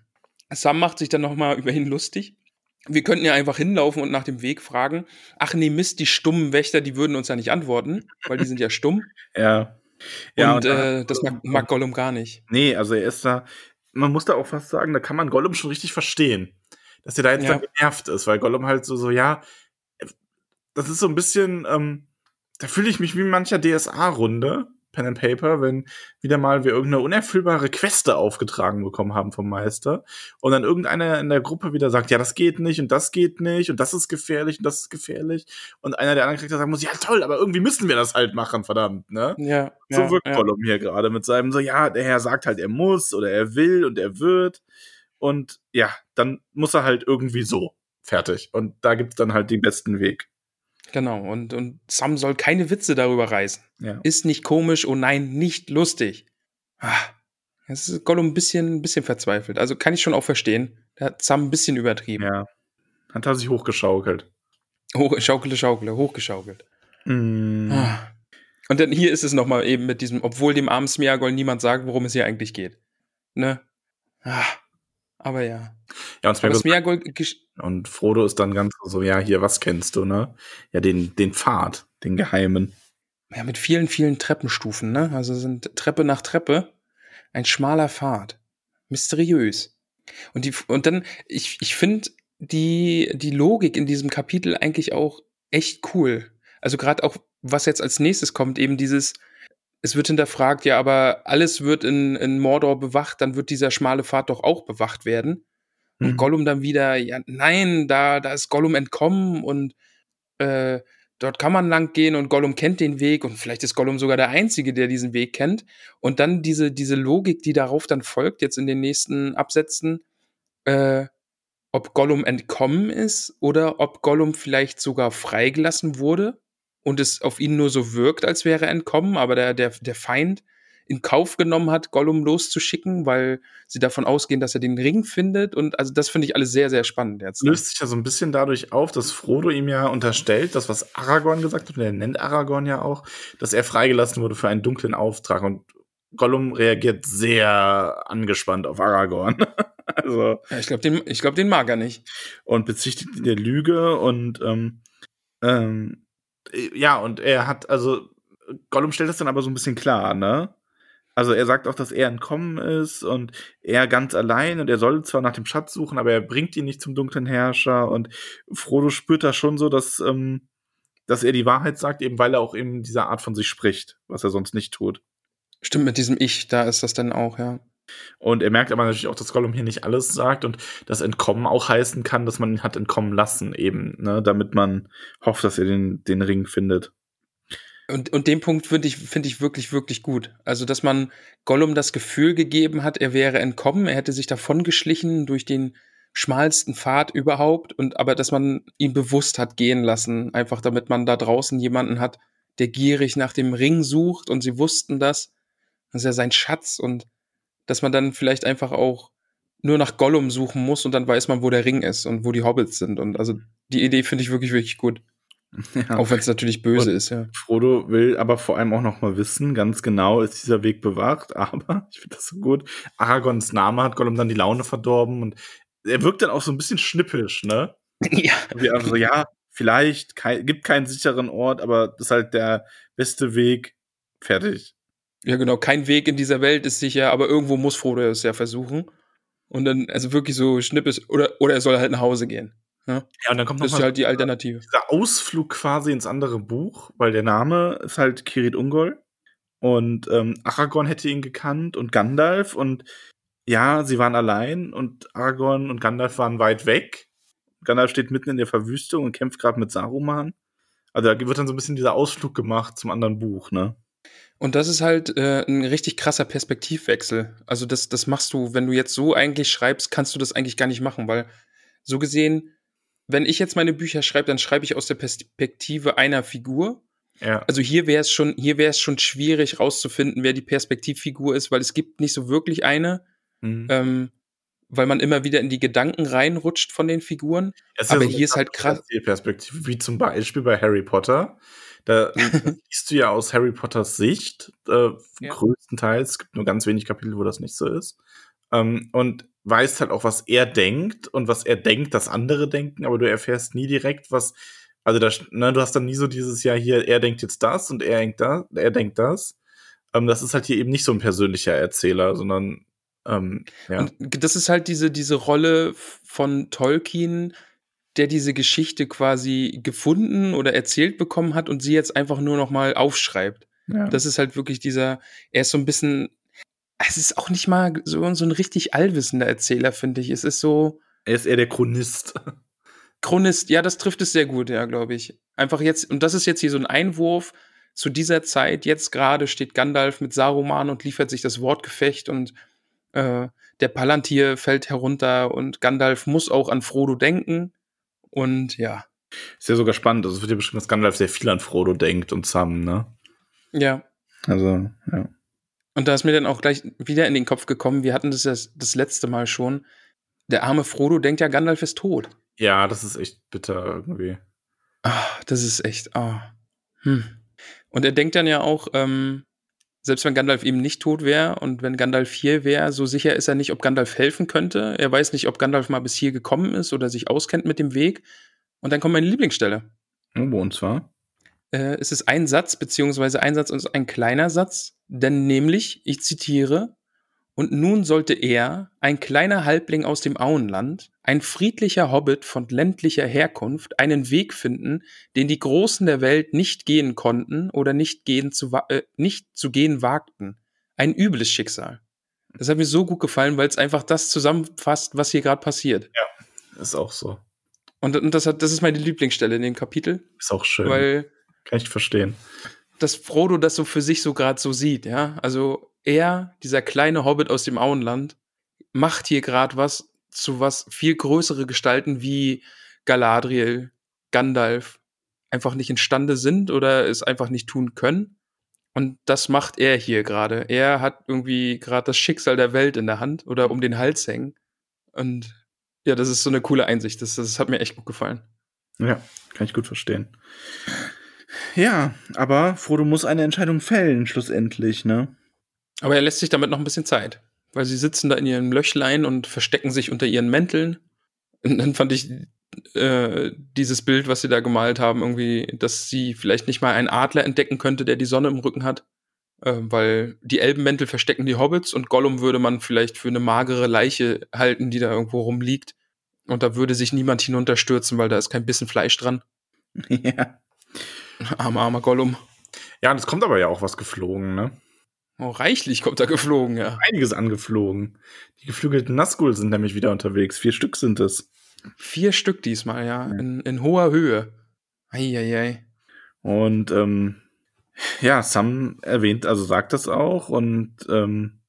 Speaker 1: Sam macht sich dann nochmal über ihn lustig. Wir könnten ja einfach hinlaufen und nach dem Weg fragen. Ach nee, Mist, die stummen Wächter, die würden uns ja nicht antworten, weil die sind ja stumm.
Speaker 2: ja.
Speaker 1: ja und, und äh, das mag, mag Gollum gar nicht.
Speaker 2: Nee, also er ist da, man muss da auch fast sagen, da kann man Gollum schon richtig verstehen. Dass er da jetzt ja. dann genervt ist, weil Gollum halt so, so, ja, das ist so ein bisschen, ähm, da fühle ich mich wie mancher DSA-Runde, Pen and Paper, wenn wieder mal wir irgendeine unerfüllbare Queste aufgetragen bekommen haben vom Meister und dann irgendeiner in der Gruppe wieder sagt, ja, das geht nicht und das geht nicht und das ist gefährlich und das ist gefährlich und einer der anderen Charakter sagen muss, ja toll, aber irgendwie müssen wir das halt machen, verdammt, ne?
Speaker 1: Ja.
Speaker 2: So
Speaker 1: ja,
Speaker 2: wirkt
Speaker 1: ja.
Speaker 2: Gollum hier gerade mit seinem so, ja, der Herr sagt halt, er muss oder er will und er wird und ja, dann muss er halt irgendwie so fertig und da gibt's dann halt den besten Weg.
Speaker 1: Genau, und, und Sam soll keine Witze darüber reißen.
Speaker 2: Ja.
Speaker 1: Ist nicht komisch, oh nein, nicht lustig. Ah, das ist Gollum ein bisschen, ein bisschen verzweifelt. Also kann ich schon auch verstehen. Da hat Sam ein bisschen übertrieben.
Speaker 2: Ja. Hat er sich hochgeschaukelt.
Speaker 1: Hoch, schaukele, schaukele, hochgeschaukelt.
Speaker 2: Mm.
Speaker 1: Ah. Und dann hier ist es nochmal eben mit diesem, obwohl dem armen Smeagol niemand sagt, worum es hier eigentlich geht. Ne? Aber ja.
Speaker 2: Ja, und Smeagol,
Speaker 1: Smeagol,
Speaker 2: und Frodo ist dann ganz so, ja, hier, was kennst du, ne? Ja, den, den Pfad, den geheimen.
Speaker 1: ja, mit vielen, vielen Treppenstufen, ne? Also sind Treppe nach Treppe ein schmaler Pfad. Mysteriös. Und, die, und dann, ich, ich finde die, die Logik in diesem Kapitel eigentlich auch echt cool. Also gerade auch, was jetzt als nächstes kommt, eben dieses, es wird hinterfragt, ja, aber alles wird in, in Mordor bewacht, dann wird dieser schmale Pfad doch auch bewacht werden. Und
Speaker 2: Mhm.
Speaker 1: Gollum dann wieder, ja, nein, da, da ist Gollum entkommen und äh, dort kann man lang gehen und Gollum kennt den Weg und vielleicht ist Gollum sogar der Einzige, der diesen Weg kennt. Und dann diese, diese Logik, die darauf dann folgt, jetzt in den nächsten Absätzen, äh, ob Gollum entkommen ist oder ob Gollum vielleicht sogar freigelassen wurde und es auf ihn nur so wirkt, als wäre er entkommen, aber der, der, der Feind in Kauf genommen hat, Gollum loszuschicken, weil sie davon ausgehen, dass er den Ring findet. Und also das finde ich alles sehr, sehr spannend jetzt.
Speaker 2: löst sich ja so ein bisschen dadurch auf, dass Frodo ihm ja unterstellt, das, was Aragorn gesagt hat, und er nennt Aragorn ja auch, dass er freigelassen wurde für einen dunklen Auftrag. Und Gollum reagiert sehr angespannt auf Aragorn. also,
Speaker 1: Ja, ich glaube, den, ich glaub, den mag er nicht.
Speaker 2: und bezichtigt ihn der Lüge und ähm, ähm, ja, und er hat, also Gollum stellt das dann aber so ein bisschen klar, ne? Also er sagt auch, dass er entkommen ist und er ganz allein und er soll zwar nach dem Schatz suchen, aber er bringt ihn nicht zum dunklen Herrscher und Frodo spürt da schon so, dass, ähm, dass er die Wahrheit sagt, eben weil er auch eben dieser Art von sich spricht, was er sonst nicht tut.
Speaker 1: Stimmt, mit diesem Ich, da ist das dann auch, ja.
Speaker 2: Und er merkt aber natürlich auch, dass Gollum hier nicht alles sagt und das Entkommen auch heißen kann, dass man ihn hat entkommen lassen, eben, ne, damit man hofft, dass er den, den Ring findet.
Speaker 1: Und, und den Punkt finde ich, finde ich wirklich, wirklich gut. Also, dass man Gollum das Gefühl gegeben hat, er wäre entkommen, er hätte sich davongeschlichen durch den schmalsten Pfad überhaupt und aber dass man ihn bewusst hat gehen lassen, einfach damit man da draußen jemanden hat, der gierig nach dem Ring sucht und sie wussten das. Das ist ja sein Schatz und dass man dann vielleicht einfach auch nur nach Gollum suchen muss und dann weiß man, wo der Ring ist und wo die Hobbits sind. Und also die Idee finde ich wirklich, wirklich gut.
Speaker 2: Ja.
Speaker 1: Auch wenn es natürlich böse
Speaker 2: Und-
Speaker 1: ist, ja.
Speaker 2: Frodo will aber vor allem auch noch mal wissen, ganz genau ist dieser Weg bewacht, aber ich finde das so gut. Aragons Name hat Gollum dann die Laune verdorben und er wirkt dann auch so ein bisschen schnippisch, ne?
Speaker 1: ja.
Speaker 2: Wie einfach so, ja, vielleicht kei- gibt keinen sicheren Ort, aber das ist halt der beste Weg. Fertig.
Speaker 1: Ja, genau. Kein Weg in dieser Welt ist sicher, aber irgendwo muss Frodo es ja versuchen. Und dann, also wirklich so schnippes, oder, oder er soll halt nach Hause gehen.
Speaker 2: Ja, und dann kommt noch
Speaker 1: Das ist halt die Alternative.
Speaker 2: dieser Ausflug quasi ins andere Buch, weil der Name ist halt Kirit Ungol. Und ähm, Aragorn hätte ihn gekannt und Gandalf. Und ja, sie waren allein und Aragorn und Gandalf waren weit weg. Gandalf steht mitten in der Verwüstung und kämpft gerade mit Saruman. Also da wird dann so ein bisschen dieser Ausflug gemacht zum anderen Buch, ne?
Speaker 1: Und das ist halt äh, ein richtig krasser Perspektivwechsel. Also das, das machst du, wenn du jetzt so eigentlich schreibst, kannst du das eigentlich gar nicht machen, weil so gesehen, wenn ich jetzt meine Bücher schreibe, dann schreibe ich aus der Perspektive einer Figur.
Speaker 2: Ja.
Speaker 1: Also hier wäre es schon, hier wäre es schon schwierig rauszufinden, wer die Perspektivfigur ist, weil es gibt nicht so wirklich eine,
Speaker 2: Mhm.
Speaker 1: ähm, weil man immer wieder in die Gedanken reinrutscht von den Figuren. Aber
Speaker 2: eine
Speaker 1: hier ist halt krass-
Speaker 2: Perspektive, wie zum Beispiel bei Harry Potter. Da siehst du ja aus Harry Potters Sicht, äh,
Speaker 1: Ja.
Speaker 2: größtenteils. Es gibt nur ganz wenig Kapitel, wo das nicht so ist. Ähm, und weißt halt auch, was er denkt und was er denkt, dass andere denken, aber du erfährst nie direkt, was. Also, da, ne, du hast dann nie so dieses Jahr hier, er denkt jetzt das und er denkt das, er denkt das. Ähm, das ist halt hier eben nicht so ein persönlicher Erzähler, sondern ähm, ja.
Speaker 1: Und das ist halt diese, diese Rolle von Tolkien, der diese Geschichte quasi gefunden oder erzählt bekommen hat und sie jetzt einfach nur noch mal aufschreibt.
Speaker 2: ja.
Speaker 1: Das ist halt wirklich dieser, er ist so ein bisschen, es ist auch nicht mal so, so ein richtig allwissender Erzähler, finde ich. Es ist so
Speaker 2: er ist eher der Chronist.
Speaker 1: Chronist, ja, das trifft es sehr gut, ja, glaube ich. Einfach jetzt, und das ist jetzt hier so ein Einwurf zu dieser Zeit. Jetzt gerade steht Gandalf mit Saruman und liefert sich das Wortgefecht und äh, der Palantir fällt herunter und Gandalf muss auch an Frodo denken. Und ja,
Speaker 2: Ist ja sogar spannend. Also es wird ja bestimmt, dass Gandalf sehr viel an Frodo denkt und Sam, ne?
Speaker 1: Ja.
Speaker 2: Also, ja.
Speaker 1: Und da ist mir dann auch gleich wieder in den Kopf gekommen, wir hatten das das, das letzte Mal schon. Der arme Frodo denkt ja, Gandalf ist tot.
Speaker 2: Ja, das ist echt bitter irgendwie.
Speaker 1: Ah, das ist echt. Ah. Hm. Und er denkt dann ja auch, ähm, selbst wenn Gandalf eben nicht tot wäre und wenn Gandalf hier wäre, so sicher ist er nicht, ob Gandalf helfen könnte. Er weiß nicht, ob Gandalf mal bis hier gekommen ist oder sich auskennt mit dem Weg. Und dann kommt meine Lieblingsstelle.
Speaker 2: Oh, und zwar?
Speaker 1: Äh, es ist ein Satz, beziehungsweise ein Satz ist ein kleiner Satz, denn nämlich, ich zitiere, und nun sollte er, ein kleiner Halbling aus dem Auenland, ein friedlicher Hobbit von ländlicher Herkunft, einen Weg finden, den die Großen der Welt nicht gehen konnten oder nicht, gehen zu, äh, nicht zu gehen wagten. Ein übles Schicksal. Das hat mir so gut gefallen, weil es einfach das zusammenfasst, was hier gerade passiert.
Speaker 2: Ja, ist auch so.
Speaker 1: Und, und das, hat, das ist meine Lieblingsstelle in dem Kapitel.
Speaker 2: Ist auch schön.
Speaker 1: Weil
Speaker 2: Kann ich verstehen.
Speaker 1: dass Frodo das so für sich so gerade so sieht, ja. Also er, dieser kleine Hobbit aus dem Auenland, macht hier gerade was zu was viel größere Gestalten wie Galadriel, Gandalf einfach nicht imstande sind oder es einfach nicht tun können. Und das macht er hier gerade. Er hat irgendwie gerade das Schicksal der Welt in der Hand oder um den Hals hängen. Und ja, das ist so eine coole Einsicht. Das, das hat mir echt gut gefallen.
Speaker 2: Ja, kann ich gut verstehen. Ja, aber Frodo muss eine Entscheidung fällen, schlussendlich, ne?
Speaker 1: Aber er lässt sich damit noch ein bisschen Zeit, weil sie sitzen da in ihrem Löchlein und verstecken sich unter ihren Mänteln. Und dann fand ich äh, dieses Bild, was sie da gemalt haben, irgendwie, dass sie vielleicht nicht mal einen Adler entdecken könnte, der die Sonne im Rücken hat. Äh, weil die Elbenmäntel verstecken die Hobbits und Gollum würde man vielleicht für eine magere Leiche halten, die da irgendwo rumliegt. Und da würde sich niemand hinunterstürzen, weil da ist kein bisschen Fleisch dran.
Speaker 2: ja.
Speaker 1: Armer, armer Gollum.
Speaker 2: Ja, und es kommt aber ja auch was geflogen, ne?
Speaker 1: Oh, reichlich kommt da geflogen, ja.
Speaker 2: Einiges angeflogen. Die geflügelten Nazgul sind nämlich wieder unterwegs. Vier Stück sind es.
Speaker 1: Vier Stück diesmal, ja. In, in hoher Höhe. Eieiei.
Speaker 2: Und ähm, ja, Sam erwähnt, also sagt das auch und ähm,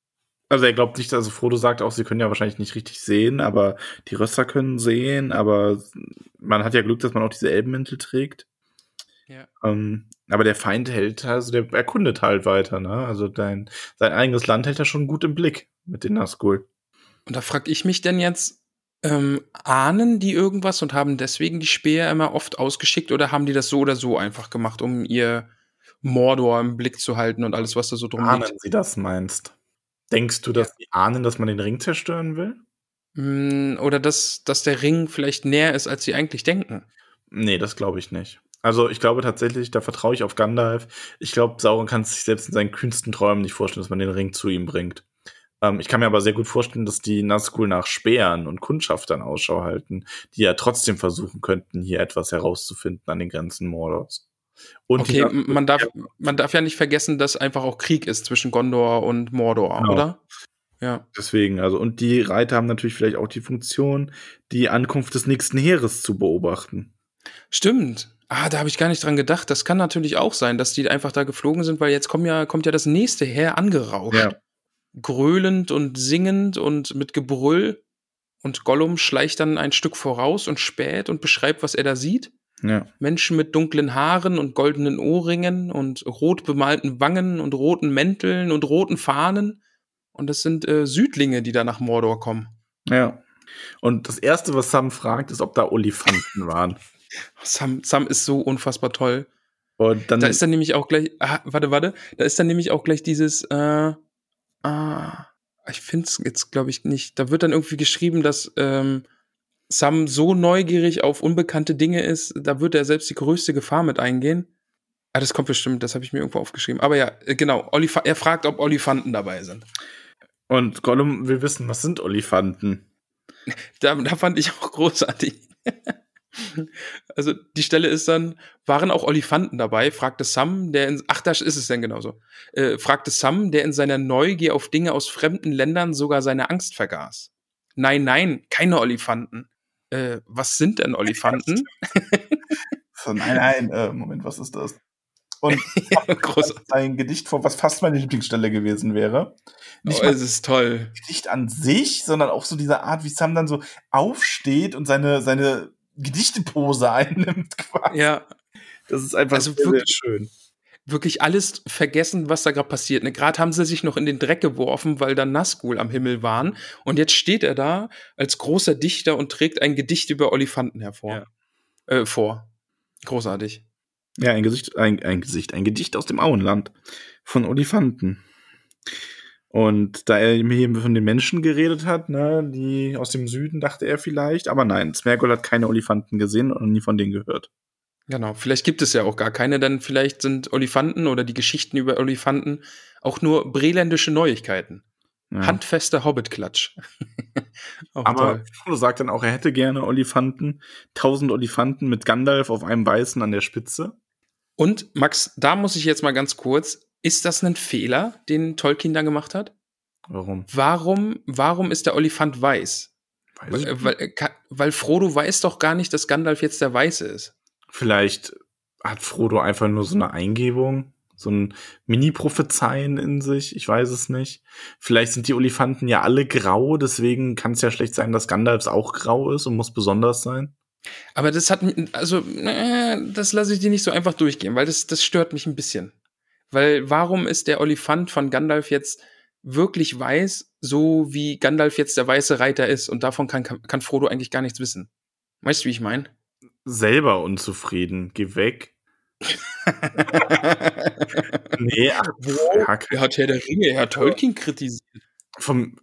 Speaker 2: also er glaubt nicht, also Frodo sagt auch, sie können ja wahrscheinlich nicht richtig sehen, aber die Rösser können sehen, aber man hat ja Glück, dass man auch diese Elbenmäntel trägt.
Speaker 1: Ja.
Speaker 2: Ähm, aber der Feind hält, also der erkundet halt weiter, ne? Also dein, sein eigenes Land hält er schon gut im Blick mit den Nazgul.
Speaker 1: Und da frag ich mich denn jetzt, ähm, ahnen die irgendwas und haben deswegen die Speer immer oft ausgeschickt oder haben die das so oder so einfach gemacht, um ihr Mordor im Blick zu halten und alles, was da so drum
Speaker 2: Ahnen
Speaker 1: liegt?
Speaker 2: sie das meinst? Denkst du, dass die ahnen, dass man den Ring zerstören will?
Speaker 1: Mm, Oder dass, dass der Ring vielleicht näher ist, als sie eigentlich denken?
Speaker 2: Nee, das glaube ich nicht. Also ich glaube tatsächlich, da vertraue ich auf Gandalf. Ich glaube, Sauron kann sich selbst in seinen kühnsten Träumen nicht vorstellen, dass man den Ring zu ihm bringt. Ähm, ich kann mir aber sehr gut vorstellen, dass die Nazgul nach Speeren und Kundschaftern Ausschau halten, die ja trotzdem versuchen könnten, hier etwas herauszufinden an den Grenzen Mordors. Und
Speaker 1: Okay, man darf, man darf ja nicht vergessen, dass einfach auch Krieg ist zwischen Gondor und Mordor,
Speaker 2: Genau.
Speaker 1: oder? Ja.
Speaker 2: Deswegen, also, und die Reiter haben natürlich vielleicht auch die Funktion, die Ankunft des nächsten Heeres zu beobachten.
Speaker 1: Stimmt. Ah, da habe ich gar nicht dran gedacht. Das kann natürlich auch sein, dass die einfach da geflogen sind, weil jetzt kommt ja, kommt ja das nächste Heer angerauscht.
Speaker 2: Ja.
Speaker 1: Gröhlend und singend und mit Gebrüll. Und Gollum schleicht dann ein Stück voraus und späht und beschreibt, was er da sieht.
Speaker 2: Ja.
Speaker 1: Menschen mit dunklen Haaren und goldenen Ohrringen und rot bemalten Wangen und roten Mänteln und roten Fahnen. Und das sind äh, Südlinge, die da nach Mordor kommen.
Speaker 2: Ja. Und das erste, was Sam fragt, ist, ob da Olifanten waren.
Speaker 1: Sam, Sam ist so unfassbar toll.
Speaker 2: Und dann
Speaker 1: Da ist dann nämlich auch gleich, ah, warte, warte, da ist dann nämlich auch gleich dieses, äh, ah, ich finde es jetzt, glaube ich, nicht. Da wird dann irgendwie geschrieben, dass ähm, Sam so neugierig auf unbekannte Dinge ist, da wird er selbst die größte Gefahr mit eingehen. Ah, das kommt bestimmt, das habe ich mir irgendwo aufgeschrieben. Aber ja, äh, genau, Olif er fragt, ob Olifanten dabei sind.
Speaker 2: Und Gollum will wissen, was sind Olifanten?
Speaker 1: Da, da fand ich auch großartig. Also die Stelle ist dann, waren auch Olifanten dabei? fragte Sam, der in, ach, da ist es denn genauso. Äh, fragte Sam, der in seiner Neugier auf Dinge aus fremden Ländern sogar seine Angst vergaß. Nein, nein, keine Olifanten. Äh, was sind denn Olifanten?
Speaker 2: So, nein, nein, äh, Moment, was ist das? Und ein Gedicht vor, was fast meine Lieblingsstelle gewesen wäre. Nicht
Speaker 1: Oh, es ist toll.
Speaker 2: das Gedicht an sich, sondern auch so diese Art, wie Sam dann so aufsteht und seine, seine Gedichtepose einnimmt quasi.
Speaker 1: Ja.
Speaker 2: Das ist einfach
Speaker 1: Also
Speaker 2: sehr, sehr
Speaker 1: wirklich-
Speaker 2: schön.
Speaker 1: Wirklich alles vergessen, was da gerade passiert. Ne? Gerade haben sie sich noch in den Dreck geworfen, weil da Nazgul am Himmel waren. Und jetzt steht er da als großer Dichter und trägt ein Gedicht über Olifanten hervor. Äh, vor. Großartig.
Speaker 2: Ja, ein Gesicht, ein, ein Gesicht, ein Gedicht aus dem Auenland von Olifanten. Und da er mir hier von den Menschen geredet hat, ne, die aus dem Süden, dachte er vielleicht, aber nein, Smergol hat keine Olifanten gesehen und nie von denen gehört.
Speaker 1: Genau, vielleicht gibt es ja auch gar keine, denn vielleicht sind Olifanten oder die Geschichten über Olifanten auch nur breländische Neuigkeiten.
Speaker 2: Ja.
Speaker 1: Handfester Hobbit-Klatsch.
Speaker 2: aber. Frodo sagt dann auch, er hätte gerne Olifanten, tausend Olifanten mit Gandalf auf einem Weißen an der Spitze.
Speaker 1: Und Max, da muss ich jetzt mal ganz kurz, ist das ein Fehler, den Tolkien da gemacht hat?
Speaker 2: Warum?
Speaker 1: Warum, warum ist der Olifant weiß? Weil, weil, äh, weil Frodo weiß doch gar nicht, dass Gandalf jetzt der Weiße ist.
Speaker 2: Vielleicht hat Frodo einfach nur so eine Eingebung, so ein Mini-Prophezeien in sich. Ich weiß es nicht. Vielleicht sind die Olifanten ja alle grau, deswegen kann es ja schlecht sein, dass Gandalfs auch grau ist und muss besonders sein.
Speaker 1: Aber das hat also, äh, das lasse ich dir nicht so einfach durchgehen, weil das, das stört mich ein bisschen. Weil warum ist der Olifant von Gandalf jetzt wirklich weiß, so wie Gandalf jetzt der weiße Reiter ist? Und davon kann, kann, Frodo eigentlich gar nichts wissen. Weißt du, wie ich meine?
Speaker 2: Selber unzufrieden. Geh weg. Nee, ach, ja,
Speaker 1: Er hat Herr der Ringe, Herr Tolkien kritisiert.
Speaker 2: Von,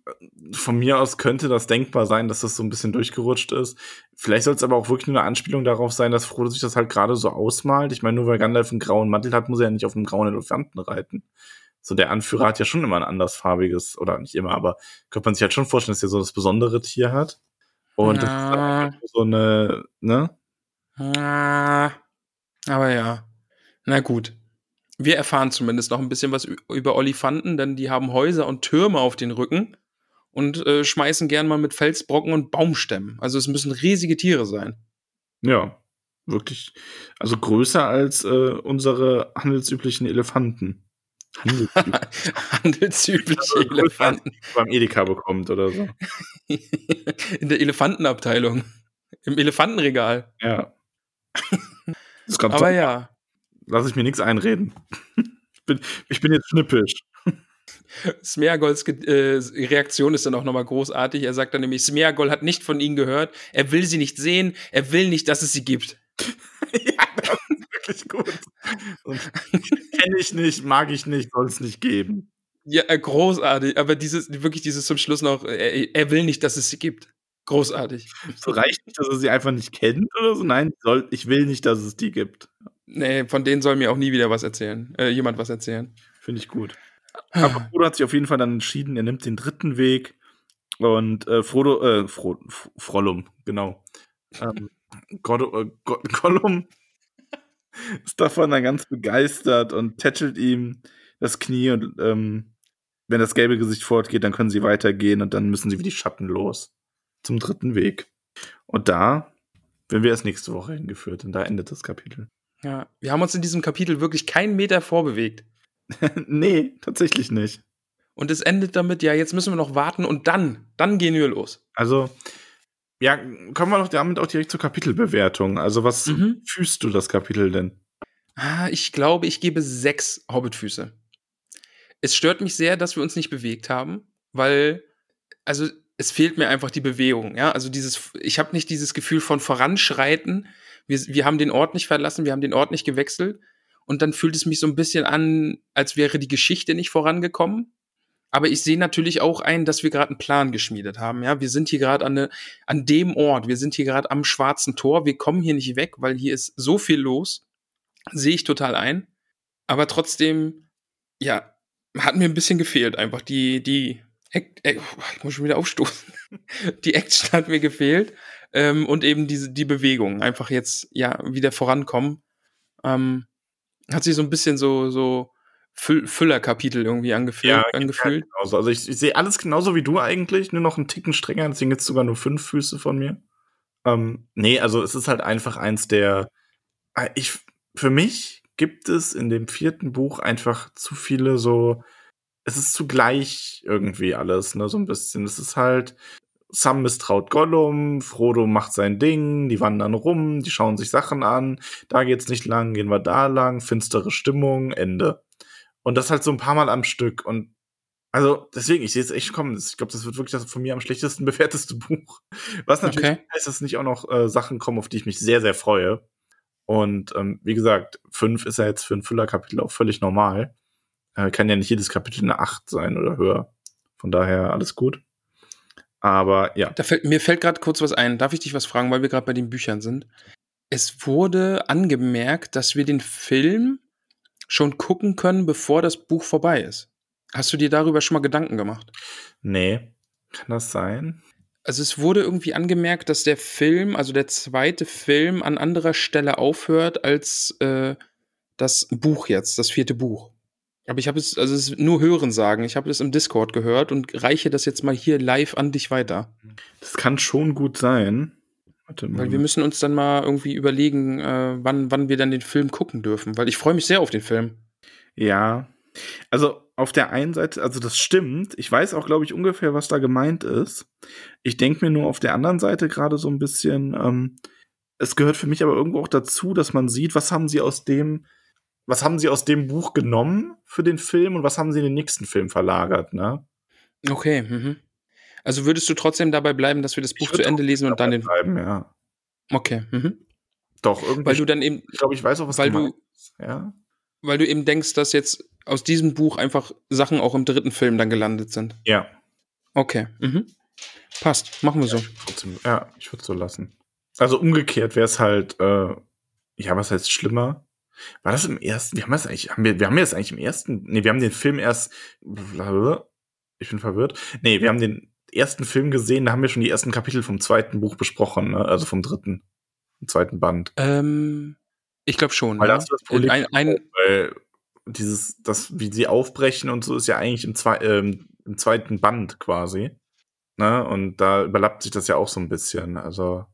Speaker 2: von mir aus könnte das denkbar sein, dass das so ein bisschen durchgerutscht ist. Vielleicht soll es aber auch wirklich nur eine Anspielung darauf sein, dass Frodo sich das halt gerade so ausmalt. Ich meine, nur weil Gandalf einen grauen Mantel hat, muss er ja nicht auf einem grauen Elefanten reiten. So, der Anführer hat ja schon immer ein andersfarbiges, oder nicht immer, aber könnte man sich halt schon vorstellen, dass er so das besondere Tier hat. Und das ist halt so eine, ne?
Speaker 1: Ah, aber ja. Na gut. Wir erfahren zumindest noch ein bisschen was über Olifanten, denn die haben Häuser und Türme auf den Rücken und äh, schmeißen gern mal mit Felsbrocken und Baumstämmen. Also es müssen riesige Tiere sein.
Speaker 2: Ja, wirklich. Also größer als äh, unsere handelsüblichen Elefanten. Handelsüblich.
Speaker 1: Handelsübliche Elefanten.
Speaker 2: beim Edeka bekommt oder so.
Speaker 1: In der Elefantenabteilung. Im Elefantenregal.
Speaker 2: Ja.
Speaker 1: Aber ja.
Speaker 2: Lass ich mir nichts einreden. Ich bin, ich bin jetzt schnippisch.
Speaker 1: Smeargols Ge- äh, Reaktion ist dann auch nochmal großartig. Er sagt dann nämlich, Smeargol hat nicht von ihnen gehört. Er will sie nicht sehen. Er will nicht, dass es sie gibt.
Speaker 2: ja, das ist wirklich gut. Kenne ich nicht, mag ich nicht, soll es nicht geben.
Speaker 1: Ja, äh, großartig. Aber dieses, wirklich dieses zum Schluss noch, er, er will nicht, dass es sie gibt. Großartig.
Speaker 2: So reicht nicht, dass er sie einfach nicht kennt oder so. Nein, soll, ich will nicht, dass es die gibt.
Speaker 1: Nee, von denen soll mir auch nie wieder was erzählen. Äh, jemand was erzählen.
Speaker 2: Finde ich gut. Aber Frodo hat sich auf jeden Fall dann entschieden, er nimmt den dritten Weg. Und äh, Frodo, äh, Fro, Frollum, genau. Ähm, Goddo, äh, Go- Gollum ist davon dann ganz begeistert und tätschelt ihm das Knie und ähm, wenn das gelbe Gesicht fortgeht, dann können sie weitergehen und dann müssen sie wie die Schatten los zum dritten Weg. Und da werden wir erst nächste Woche hingeführt und da endet das Kapitel.
Speaker 1: Ja, wir haben uns in diesem Kapitel wirklich keinen Meter vorbewegt.
Speaker 2: nee, tatsächlich nicht.
Speaker 1: Und es endet damit, ja, jetzt müssen wir noch warten und dann, dann gehen wir los.
Speaker 2: Also, ja, kommen wir doch damit auch direkt zur Kapitelbewertung. Also, was
Speaker 1: Mhm.
Speaker 2: fühlst du das Kapitel denn?
Speaker 1: Ah, ich glaube, ich gebe sechs Hobbitfüße. Es stört mich sehr, dass wir uns nicht bewegt haben, weil, also, es fehlt mir einfach die Bewegung, ja. Also dieses, ich habe nicht dieses Gefühl von Voranschreiten. Wir, wir haben den Ort nicht verlassen, wir haben den Ort nicht gewechselt. Und dann fühlt es mich so ein bisschen an, als wäre die Geschichte nicht vorangekommen. Aber ich sehe natürlich auch ein, dass wir gerade einen Plan geschmiedet haben. Ja, wir sind hier gerade an, an dem Ort, wir sind hier gerade am schwarzen Tor, wir kommen hier nicht weg, weil hier ist so viel los. Sehe ich total ein. Aber trotzdem, ja, hat mir ein bisschen gefehlt einfach. Die, die, äh, ich muss schon wieder aufstoßen. Die Action hat mir gefehlt. Ähm, und eben diese, die Bewegung. Einfach jetzt, ja, wieder vorankommen. Ähm, hat sich so ein bisschen so, so Füll Füllerkapitel irgendwie angefühlt.
Speaker 2: Ja,
Speaker 1: angefühlt.
Speaker 2: Genauso. Also, ich, ich sehe alles genauso wie du eigentlich, nur noch einen Ticken strenger, deswegen jetzt sogar nur fünf Füße von mir. Ähm, nee, also, es ist halt einfach eins der. äh, Ich, für mich gibt es in dem vierten Buch einfach zu viele so. Es ist zugleich irgendwie alles, ne, so ein bisschen. Es ist halt Sam misstraut Gollum, Frodo macht sein Ding, die wandern rum, die schauen sich Sachen an, da geht's nicht lang, gehen wir da lang, finstere Stimmung, Ende. Und das halt so ein paar Mal am Stück. Und also deswegen, ich sehe es echt kommen. Ich glaube, das wird wirklich das von mir am schlechtesten bewerteste Buch. Was natürlich
Speaker 1: Okay.
Speaker 2: heißt, dass nicht auch noch äh, Sachen kommen, auf die ich mich sehr, sehr freue. Und ähm, wie gesagt, fünf ist ja jetzt für ein Füllerkapitel auch völlig normal. Äh, kann ja nicht jedes Kapitel eine acht sein oder höher. Von daher alles gut. Aber ja,
Speaker 1: Da fällt, mir fällt gerade kurz was ein. Darf ich dich was fragen, weil wir gerade bei den Büchern sind? Es wurde angemerkt, dass wir den Film schon gucken können, bevor das Buch vorbei ist. Hast du dir darüber schon mal Gedanken gemacht?
Speaker 2: nee. Kann das sein?
Speaker 1: Also es wurde irgendwie angemerkt, dass der Film, also der zweite Film, an anderer Stelle aufhört als äh, das Buch jetzt, das vierte Buch. Aber ich habe es, also es ist nur Hören sagen. Ich habe es im Discord gehört und reiche das jetzt mal hier live an dich weiter.
Speaker 2: Das kann schon gut sein. Warte mal.
Speaker 1: Weil wir müssen uns dann mal irgendwie überlegen, äh, wann, wann wir dann den Film gucken dürfen. Weil ich freue mich sehr auf den Film.
Speaker 2: Ja. Also auf der einen Seite, also das stimmt. Ich weiß auch, glaube ich, ungefähr, was da gemeint ist. Ich denke mir nur auf der anderen Seite gerade so ein bisschen, ähm, es gehört für mich aber irgendwo auch dazu, dass man sieht, was haben sie aus dem, was haben sie aus dem Buch genommen für den Film und was haben sie in den nächsten Film verlagert, ne?
Speaker 1: Okay. Mhm. Also würdest du trotzdem dabei bleiben, dass wir das Buch zu Ende lesen und dann den.
Speaker 2: bleiben, ja.
Speaker 1: Okay. Mhm.
Speaker 2: Doch, irgendwie.
Speaker 1: Weil du dann eben,
Speaker 2: ich glaube, ich weiß auch, was
Speaker 1: weil du,
Speaker 2: ist. Ja.
Speaker 1: weil du eben denkst, dass jetzt aus diesem Buch einfach Sachen auch im dritten Film dann gelandet sind.
Speaker 2: Ja.
Speaker 1: Okay. Mhm. Passt. Machen wir so.
Speaker 2: Trotzdem, ja, ich würde so lassen. Also umgekehrt wäre es halt, äh, ja, was heißt schlimmer? War das im ersten? Wir haben das eigentlich, haben wir, wir haben jetzt eigentlich im ersten, nee, wir haben den Film erst, ich bin verwirrt. Nee, wir haben den ersten Film gesehen, da haben wir schon die ersten Kapitel vom zweiten Buch besprochen, ne? also vom dritten, vom zweiten Band.
Speaker 1: Ähm, ich glaube schon.
Speaker 2: Weil
Speaker 1: ja.
Speaker 2: hast du das Problem,
Speaker 1: ein, ein,
Speaker 2: weil dieses, das, wie sie aufbrechen und so, ist ja eigentlich im, zwei, ähm, im zweiten Band quasi. Ne? Und da überlappt sich das ja auch so ein bisschen. Also,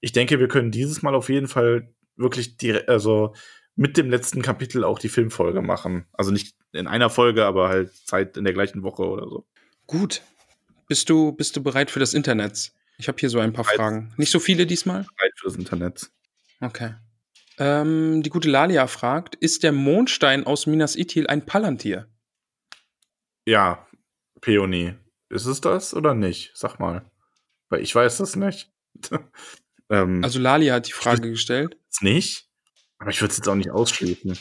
Speaker 2: ich denke, wir können dieses Mal auf jeden Fall wirklich direkt, also mit dem letzten Kapitel auch die Filmfolge machen. Also nicht in einer Folge, aber halt Zeit in der gleichen Woche oder so.
Speaker 1: gut. Bist du, bist du bereit für das Internet? Ich habe hier so ein paar
Speaker 2: Bereit.
Speaker 1: Fragen. Nicht so viele diesmal?
Speaker 2: Zeit für das Internet.
Speaker 1: Okay. Ähm, die gute Lalia fragt: Ist der Mondstein aus Minas Ithil ein Palantir?
Speaker 2: Ja, Peony. Ist es das oder nicht? Sag mal. Weil ich weiß das nicht. ähm,
Speaker 1: Also, Lalia hat die Frage gestellt.
Speaker 2: Jetzt nicht. Aber ich würde es jetzt auch nicht ausschließen.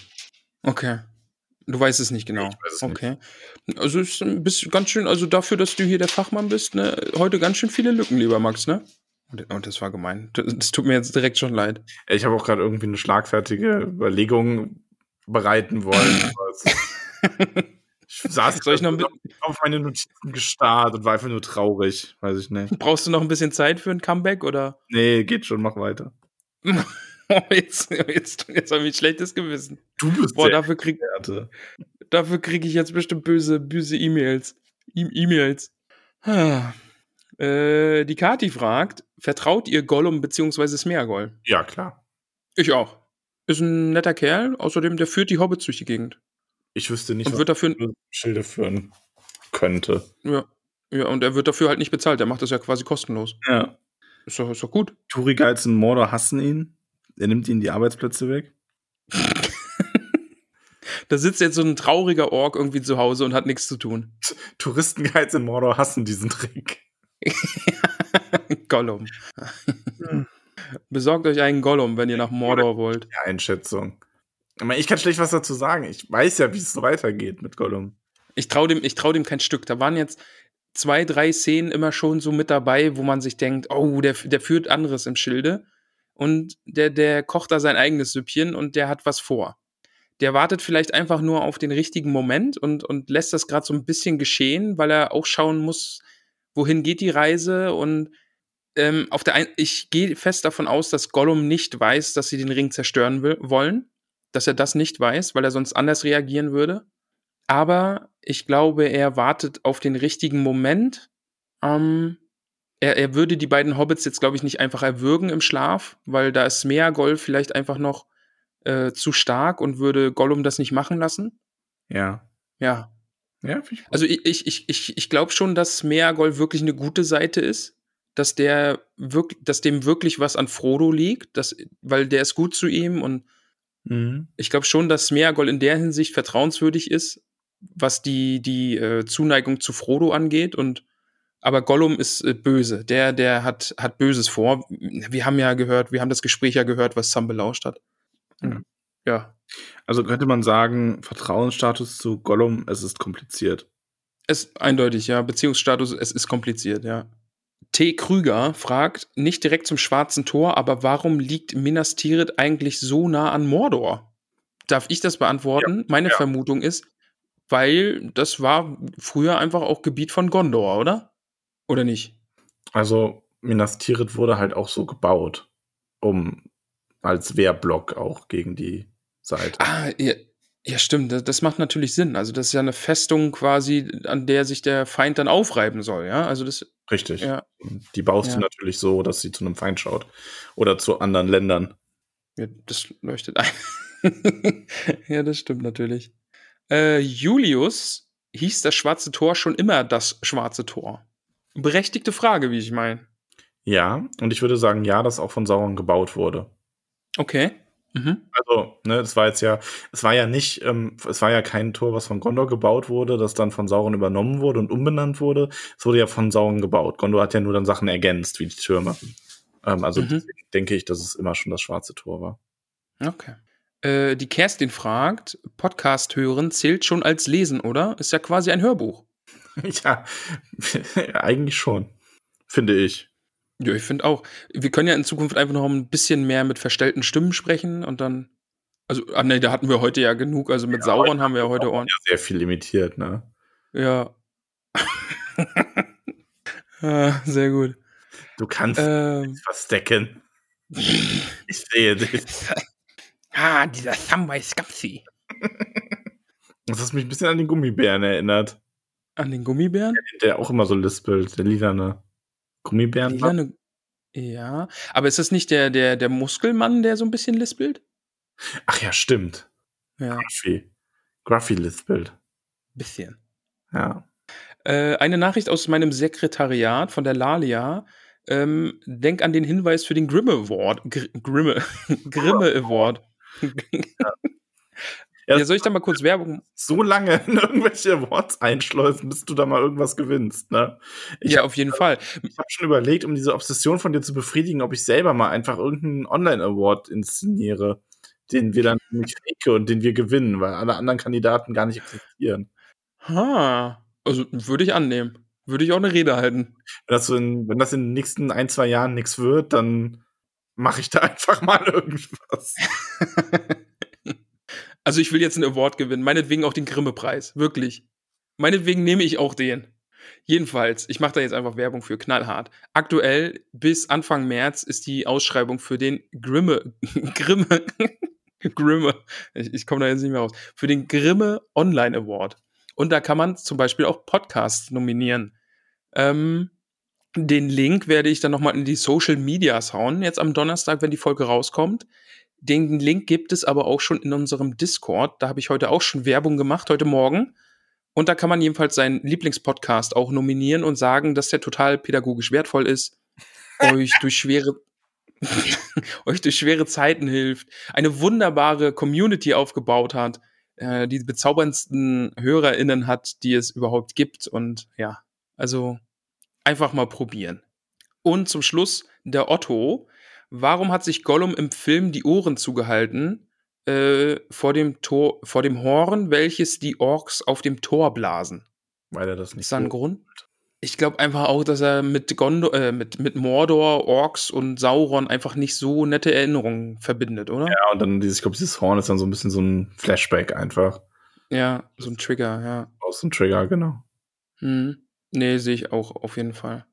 Speaker 1: Okay. Du weißt es nicht genau.
Speaker 2: Ich weiß es nicht.
Speaker 1: okay. Also ist ein bisschen ganz schön, also dafür, dass du hier der Fachmann bist, ne, heute ganz schön viele Lücken, lieber Max, ne? Und, und das war gemein. Das, tut mir jetzt direkt schon leid.
Speaker 2: Ich habe auch gerade irgendwie eine schlagfertige Überlegung bereiten wollen. ich saß
Speaker 1: Soll ich noch ein
Speaker 2: auf meine Notizen gestarrt und war einfach nur traurig. Weiß ich nicht.
Speaker 1: Brauchst du noch ein bisschen Zeit für ein Comeback oder?
Speaker 2: Nee, geht schon, mach weiter.
Speaker 1: jetzt, jetzt, jetzt habe ich ein schlechtes Gewissen.
Speaker 2: Du bist
Speaker 1: Boah,
Speaker 2: der
Speaker 1: dafür krieg,
Speaker 2: Experte.
Speaker 1: dafür krieg ich jetzt bestimmt böse, böse E-Mails. E- E-Mails. Ah. Äh, die Kati fragt, vertraut ihr Gollum bzw. Smeagol?
Speaker 2: Ja, klar.
Speaker 1: Ich auch. Ist ein netter Kerl, außerdem der führt die Hobbits durch die Gegend.
Speaker 2: Ich wüsste nicht,
Speaker 1: Und
Speaker 2: was
Speaker 1: wird dafür,
Speaker 2: Schilde führen könnte.
Speaker 1: ja, ja, und er wird dafür halt nicht bezahlt. Der macht das ja quasi kostenlos.
Speaker 2: Ja.
Speaker 1: Ist doch, ist doch gut.
Speaker 2: Turi Guides und Mordor hassen ihn. Er nimmt ihnen die Arbeitsplätze weg.
Speaker 1: Da sitzt jetzt so ein trauriger Ork irgendwie zu Hause und hat nichts zu tun.
Speaker 2: Touristenguides in Mordor hassen diesen Trick.
Speaker 1: Gollum. Besorgt euch einen Gollum, wenn ihr nach Mordor wollt.
Speaker 2: Ja, Einschätzung. Ich, kann schlecht was dazu sagen. Ich weiß ja, wie es so weitergeht mit Gollum.
Speaker 1: Ich traue dem, ich trau dem kein Stück. Da waren jetzt zwei, drei Szenen immer schon so mit dabei, wo man sich denkt, oh, der, der führt anderes im Schilde. Und der, der kocht da sein eigenes Süppchen und der hat was vor. Der wartet vielleicht einfach nur auf den richtigen Moment und, und lässt das gerade so ein bisschen geschehen, weil er auch schauen muss, wohin geht die Reise. Und ähm, auf der ein ich gehe fest davon aus, dass Gollum nicht weiß, dass sie den Ring zerstören will wollen. Dass er das nicht weiß, weil er sonst anders reagieren würde. Aber ich glaube, er wartet auf den richtigen Moment. Ähm, er, er würde die beiden Hobbits jetzt, glaube ich, nicht einfach erwürgen im Schlaf, weil da ist Smeagol vielleicht einfach noch äh, zu stark und würde Gollum das nicht machen lassen.
Speaker 2: Ja.
Speaker 1: Ja.
Speaker 2: Ja, ich
Speaker 1: Also ich, ich, ich, ich, glaube schon, dass Smeagol wirklich eine gute Seite ist. dass der wirklich, dass dem wirklich was an Frodo liegt, dass, weil der ist gut zu ihm und
Speaker 2: Mhm.
Speaker 1: ich glaube schon, dass Smeagol in der Hinsicht vertrauenswürdig ist, was die, die äh, Zuneigung zu Frodo angeht. Und aber Gollum ist äh, böse. Der, der hat, hat Böses vor. Wir haben ja gehört, wir haben das Gespräch ja gehört, was Sam belauscht hat.
Speaker 2: Ja.
Speaker 1: Ja.
Speaker 2: Also könnte man sagen, Vertrauensstatus zu Gollum, es ist kompliziert.
Speaker 1: Es eindeutig, ja. Beziehungsstatus, es ist kompliziert, ja. T. Krüger fragt, nicht direkt zum schwarzen Tor, aber warum liegt Minas Tirith eigentlich so nah an Mordor? Darf ich das beantworten? Meine
Speaker 2: ja.
Speaker 1: Vermutung ist, weil das war früher einfach auch Gebiet von Gondor, oder? Oder nicht?
Speaker 2: Also Minas Tirith wurde halt auch so gebaut, um als Wehrblock auch gegen die Seite.
Speaker 1: Ah, ja, ja stimmt. Das, das macht natürlich Sinn. Also das ist ja eine Festung quasi, an der sich der Feind dann aufreiben soll, ja? Also das,
Speaker 2: Richtig.
Speaker 1: ja,
Speaker 2: Die baust
Speaker 1: Ja.
Speaker 2: du natürlich so, dass sie zu einem Feind schaut. Oder zu anderen Ländern.
Speaker 1: Ja, das leuchtet ein. ja, das stimmt natürlich. Äh, Julius hieß das schwarze Tor schon immer das schwarze Tor. Berechtigte Frage, wie ich meine.
Speaker 2: Ja, und ich würde sagen, ja, das auch von Sauron gebaut wurde.
Speaker 1: Okay. Mhm.
Speaker 2: Also, ne, es war jetzt ja, es war ja nicht, ähm, es war ja kein Tor, was von Gondor gebaut wurde, das dann von Sauron übernommen wurde und umbenannt wurde. Es wurde ja von Sauron gebaut. Gondor hat ja nur dann Sachen ergänzt, wie die Türme. Ähm, also
Speaker 1: Mhm.
Speaker 2: denke ich, dass es immer schon das schwarze Tor war.
Speaker 1: Okay. Äh, die Kerstin fragt, Podcast hören zählt schon als Lesen, oder? Ist ja quasi ein Hörbuch.
Speaker 2: ja, eigentlich schon. Finde ich.
Speaker 1: Ja, ich finde auch. Wir können ja in Zukunft einfach noch ein bisschen mehr mit verstellten Stimmen sprechen und dann. Also, ah, nee, da hatten wir heute ja genug. Also mit Sauron haben wir ja heute ordentlich.
Speaker 2: Ja, sehr viel limitiert, ne?
Speaker 1: Ja. ah, sehr gut.
Speaker 2: Du kannst
Speaker 1: Ähm,
Speaker 2: verstecken. Ich sehe dich.
Speaker 1: ah, dieser Samwise Gamgee.
Speaker 2: Das hat mich ein bisschen an den Gummibären erinnert.
Speaker 1: An den Gummibären?
Speaker 2: Der auch immer so lispelt, der lilane Gummibären.
Speaker 1: Lilane- Ja. Aber ist das nicht der, der, der Muskelmann, der so ein bisschen lispelt?
Speaker 2: Ach ja, stimmt.
Speaker 1: Ja,
Speaker 2: Gruffy. Gruffy lispelt.
Speaker 1: bisschen.
Speaker 2: Ja.
Speaker 1: Äh, eine Nachricht aus meinem Sekretariat von der Lalia. Ähm, denk an den Hinweis für den Grimme Award. Gr Grimme. Grimme Award.
Speaker 2: Ja,
Speaker 1: Ja, soll ich da mal kurz Werbung?
Speaker 2: so lange in irgendwelche Awards einschleusen, bis du da mal irgendwas gewinnst, ne? Ich
Speaker 1: ja,
Speaker 2: habe
Speaker 1: auf jeden Fall.
Speaker 2: hab schon überlegt, um diese Obsession von dir zu befriedigen, ob ich selber mal einfach irgendeinen Online-Award inszeniere, den wir dann nicht fake und den wir gewinnen, weil alle anderen Kandidaten gar nicht existieren.
Speaker 1: Ha. Also würde ich annehmen. Würde ich auch eine Rede halten.
Speaker 2: Wenn das, so in, wenn das in den nächsten ein, zwei Jahren nichts wird, dann mache ich da einfach mal irgendwas.
Speaker 1: Also ich will jetzt einen Award gewinnen, meinetwegen auch den Grimme-Preis, wirklich. Meinetwegen nehme ich auch den. Jedenfalls, ich mache da jetzt einfach Werbung für knallhart. Aktuell bis Anfang März ist die Ausschreibung für den Grimme, Grimme, Grimme, ich, ich komme da jetzt nicht mehr raus, für den Grimme Online Award. Und da kann man zum Beispiel auch Podcasts nominieren. Ähm, den Link werde ich dann nochmal in die Social Medias hauen, jetzt am Donnerstag, wenn die Folge rauskommt. Den Link gibt es aber auch schon in unserem Discord. Da habe ich heute auch schon Werbung gemacht, heute Morgen. Und da kann man jedenfalls seinen Lieblingspodcast auch nominieren und sagen, dass der total pädagogisch wertvoll ist, euch durch schwere euch durch schwere Zeiten hilft, eine wunderbare Community aufgebaut hat, äh, die bezauberndsten HörerInnen hat, die es überhaupt gibt. Und ja, also einfach mal probieren. Und zum Schluss der Otto. Warum hat sich Gollum im Film die Ohren zugehalten äh, vor, dem Tor, vor dem Horn, welches die Orks auf dem Tor blasen?
Speaker 2: Weil er das nicht
Speaker 1: Ist da ein
Speaker 2: so-
Speaker 1: Grund? Ich glaube einfach auch, dass er mit, Gondor, äh, mit, mit Mordor, Orks und Sauron einfach nicht so nette Erinnerungen verbindet, oder?
Speaker 2: Ja, und dann dieses, ich glaube, dieses Horn ist dann so ein bisschen so ein Flashback einfach.
Speaker 1: Ja, so ein Trigger, ja.
Speaker 2: Aus dem Trigger, genau.
Speaker 1: Hm. Nee, sehe ich auch auf jeden Fall.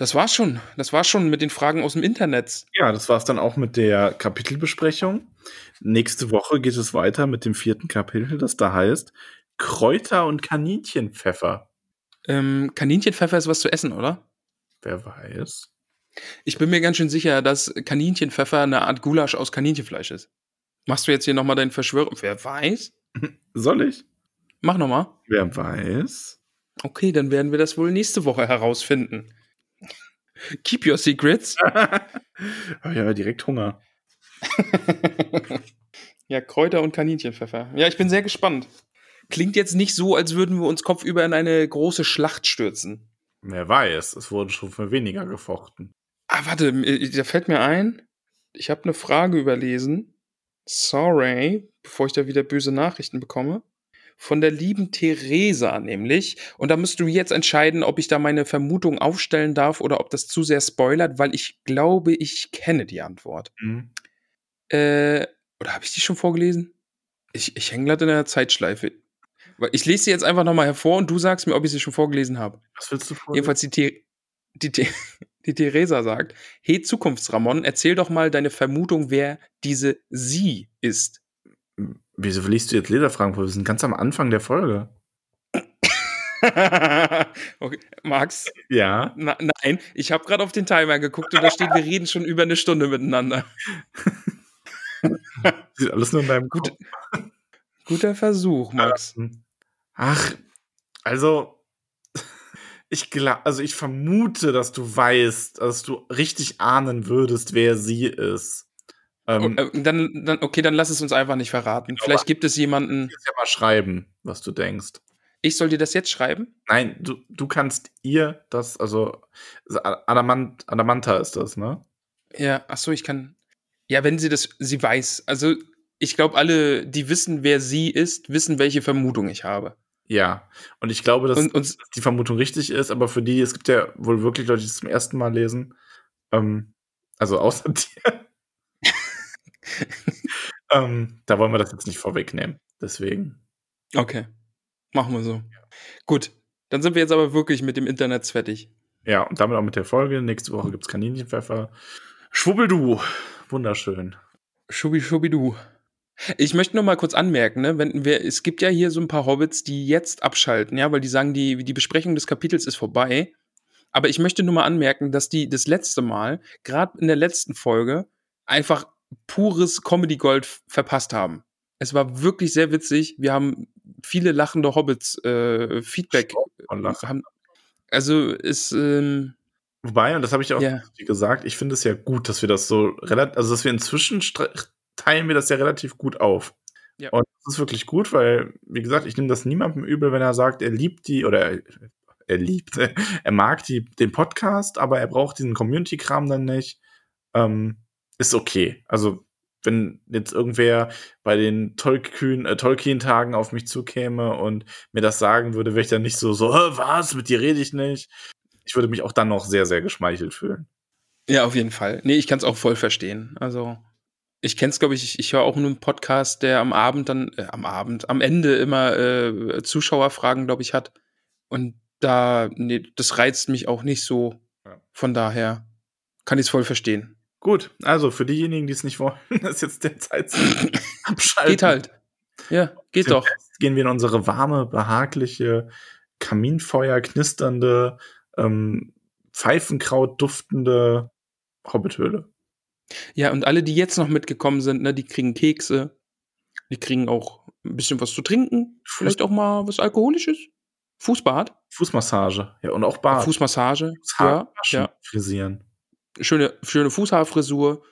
Speaker 1: Das war's schon. Das war's schon mit den Fragen aus dem Internet.
Speaker 2: Ja, das war's dann auch mit der Kapitelbesprechung. Nächste Woche geht es weiter mit dem vierten Kapitel, das da heißt Kräuter und Kaninchenpfeffer.
Speaker 1: Ähm, Kaninchenpfeffer ist was zu essen, oder?
Speaker 2: Wer weiß.
Speaker 1: Ich bin mir ganz schön sicher, dass Kaninchenpfeffer eine Art Gulasch aus Kaninchenfleisch ist. Machst du jetzt hier nochmal deinen Verschwörung? Wer weiß?
Speaker 2: Soll ich?
Speaker 1: Mach nochmal.
Speaker 2: Wer weiß.
Speaker 1: Okay, dann werden wir das wohl nächste Woche herausfinden. Keep your secrets.
Speaker 2: Hab ja direkt Hunger.
Speaker 1: ja, Kräuter und Kaninchenpfeffer. Ja, ich bin sehr gespannt. Klingt jetzt nicht so, als würden wir uns kopfüber in eine große Schlacht stürzen.
Speaker 2: Wer weiß, es wurde schon für weniger gefochten.
Speaker 1: Ah, warte, äh, da fällt mir ein, ich habe eine Frage überlesen. Sorry, bevor ich da wieder böse Nachrichten bekomme. Von der lieben Theresa nämlich. Und da musst du jetzt entscheiden, ob ich da meine Vermutung aufstellen darf oder ob das zu sehr spoilert, weil ich glaube, ich kenne die Antwort. Mhm. Äh, oder habe ich die schon vorgelesen? Ich, ich hänge gerade in der Zeitschleife. Ich lese sie jetzt einfach nochmal hervor und du sagst mir, ob ich sie schon vorgelesen habe.
Speaker 2: Was willst du vorlesen?
Speaker 1: Jedenfalls die, die, die, die Theresa sagt, hey Zukunftsramon, erzähl doch mal deine Vermutung, wer diese sie ist.
Speaker 2: Wieso liest du jetzt Leserfragen vor? Wir sind ganz am Anfang der Folge.
Speaker 1: okay. Max?
Speaker 2: Ja?
Speaker 1: Na, nein, ich habe gerade auf den Timer geguckt und da steht, wir reden schon über eine Stunde miteinander.
Speaker 2: Sieht alles nur in deinem Gut,
Speaker 1: Guter Versuch, Max.
Speaker 2: Ach, also ich glaube, also ich vermute, dass du weißt, dass du richtig ahnen würdest, wer sie ist.
Speaker 1: Ähm, oh, äh, dann, dann, okay, dann lass es uns einfach nicht verraten. Genau, Vielleicht gibt es jemanden.
Speaker 2: Du ja mal schreiben, was du denkst.
Speaker 1: Ich soll dir das jetzt schreiben?
Speaker 2: Nein, du, du kannst ihr das, also Adamant, Adamanta ist das, ne?
Speaker 1: Ja, ach so, ich kann. Ja, wenn sie das, sie weiß. Also ich glaube, alle, die wissen, wer sie ist, wissen, welche Vermutung ich habe.
Speaker 2: Ja, und ich glaube, dass, und, und, die Vermutung richtig ist, aber für die, es gibt ja wohl wirklich Leute, die es zum ersten Mal lesen. Ähm, also außer dir. ähm, da wollen wir das jetzt nicht vorwegnehmen. Deswegen.
Speaker 1: Okay. Machen wir so. Ja. Gut. Dann sind wir jetzt aber wirklich mit dem Internet fertig.
Speaker 2: Ja, und damit auch mit der Folge. Nächste Woche gibt es Kaninchenpfeffer. Schwubbeldu. Wunderschön.
Speaker 1: Schubi, schubidu. Ich möchte nur mal kurz anmerken, ne, wenn wir, es gibt ja hier so ein paar Hobbits, die jetzt abschalten, ja, weil die sagen, die, die Besprechung des Kapitels ist vorbei. Aber ich möchte nur mal anmerken, dass die das letzte Mal, gerade in der letzten Folge, einfach pures Comedy Gold verpasst haben. Es war wirklich sehr witzig. Wir haben viele lachende Hobbits äh, Feedback. Haben, also ist ähm,
Speaker 2: Wobei, und das habe ich auch ja. gesagt, ich finde es ja gut, dass wir das so relativ, also dass wir inzwischen teilen wir das ja relativ gut auf. Ja. Und das ist wirklich gut, weil, wie gesagt, ich nehme das niemandem übel, wenn er sagt, er liebt die oder er, er liebt, er mag die, den Podcast, aber er braucht diesen Community-Kram dann nicht. Ähm, ist okay. Also, wenn jetzt irgendwer bei den Tolkien, äh, Tolkien-Tagen auf mich zukäme und mir das sagen würde, wäre ich dann nicht so, so, was, mit dir rede ich nicht. Ich würde mich auch dann noch sehr, sehr geschmeichelt fühlen.
Speaker 1: Ja, auf jeden Fall. Nee, ich kann es auch voll verstehen. Also, ich kenne es, glaube ich, ich, ich höre auch nur einen Podcast, der am Abend dann, äh, am Abend, am Ende immer äh, Zuschauerfragen, glaube ich, hat. Und da, nee, das reizt mich auch nicht so. Ja. Von daher kann ich es voll verstehen.
Speaker 2: Gut, also für diejenigen, die es nicht wollen, ist jetzt der Zeit zum Abschalten.
Speaker 1: geht halt. Ja, geht
Speaker 2: Jetzt
Speaker 1: doch.
Speaker 2: Gehen wir in unsere warme, behagliche, Kaminfeuer knisternde, ähm, Pfeifenkraut duftende Hobbithöhle.
Speaker 1: Ja, und alle, die jetzt noch mitgekommen sind, ne, die kriegen Kekse, die kriegen auch ein bisschen was zu trinken, vielleicht auch mal was Alkoholisches. Fußbad.
Speaker 2: Fußmassage, ja, und auch Bad.
Speaker 1: Fußmassage, ja, ja.
Speaker 2: Frisieren.
Speaker 1: Schöne, schöne Fußhaarfrisur.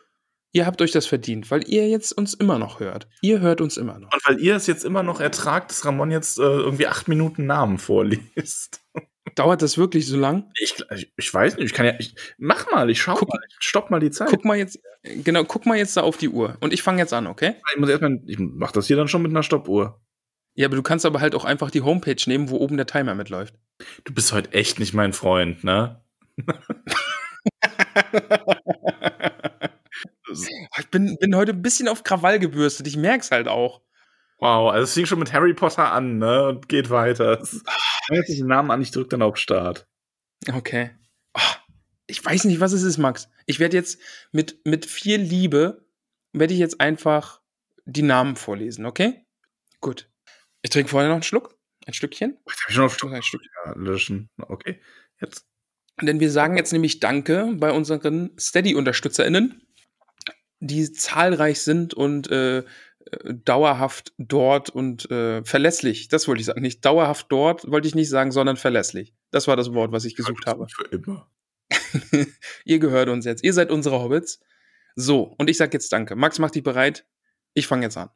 Speaker 1: Ihr habt euch das verdient, weil ihr jetzt uns immer noch hört. Ihr hört uns immer noch.
Speaker 2: Und weil ihr es jetzt immer noch ertragt, dass Ramon jetzt äh, irgendwie acht Minuten Namen vorliest.
Speaker 1: Dauert das wirklich so lang?
Speaker 2: Ich, ich weiß nicht, ich kann ja, ich, mach mal, ich schau guck, mal, ich stopp mal die Zeit.
Speaker 1: Guck mal jetzt, genau, guck mal jetzt da auf die Uhr und ich fange jetzt an, okay?
Speaker 2: Ich muss erstmal, ich mach das hier dann schon mit einer Stoppuhr.
Speaker 1: Ja, aber du kannst aber halt auch einfach die Homepage nehmen, wo oben der Timer mitläuft.
Speaker 2: Du bist heute echt nicht mein Freund, ne?
Speaker 1: ich bin, bin heute ein bisschen auf Krawall gebürstet, ich merk's halt auch.
Speaker 2: Wow, also es fing schon mit Harry Potter an, ne? Und geht weiter. Hört sich den Namen an, ich drück dann auf Start.
Speaker 1: Okay. Oh, ich weiß nicht, was es ist, Max. Ich werde jetzt mit, mit viel Liebe, werde ich jetzt einfach die Namen vorlesen, okay? Gut. Ich trinke vorher noch einen Schluck. Ein Stückchen.
Speaker 2: Ich schon auf Stück. Ein Stück. Ja, löschen. Okay. Jetzt.
Speaker 1: Denn wir sagen jetzt nämlich Danke bei unseren Steady-UnterstützerInnen, die zahlreich sind und äh, dauerhaft dort und äh, verlässlich. Das wollte ich sagen. Nicht dauerhaft dort wollte ich nicht sagen, sondern verlässlich. Das war das Wort, was ich gesucht habe.
Speaker 2: Für immer.
Speaker 1: ihr gehört uns jetzt. Ihr seid unsere Hobbits. So, und ich sag jetzt Danke. Max, mach dich bereit. Ich fange jetzt an.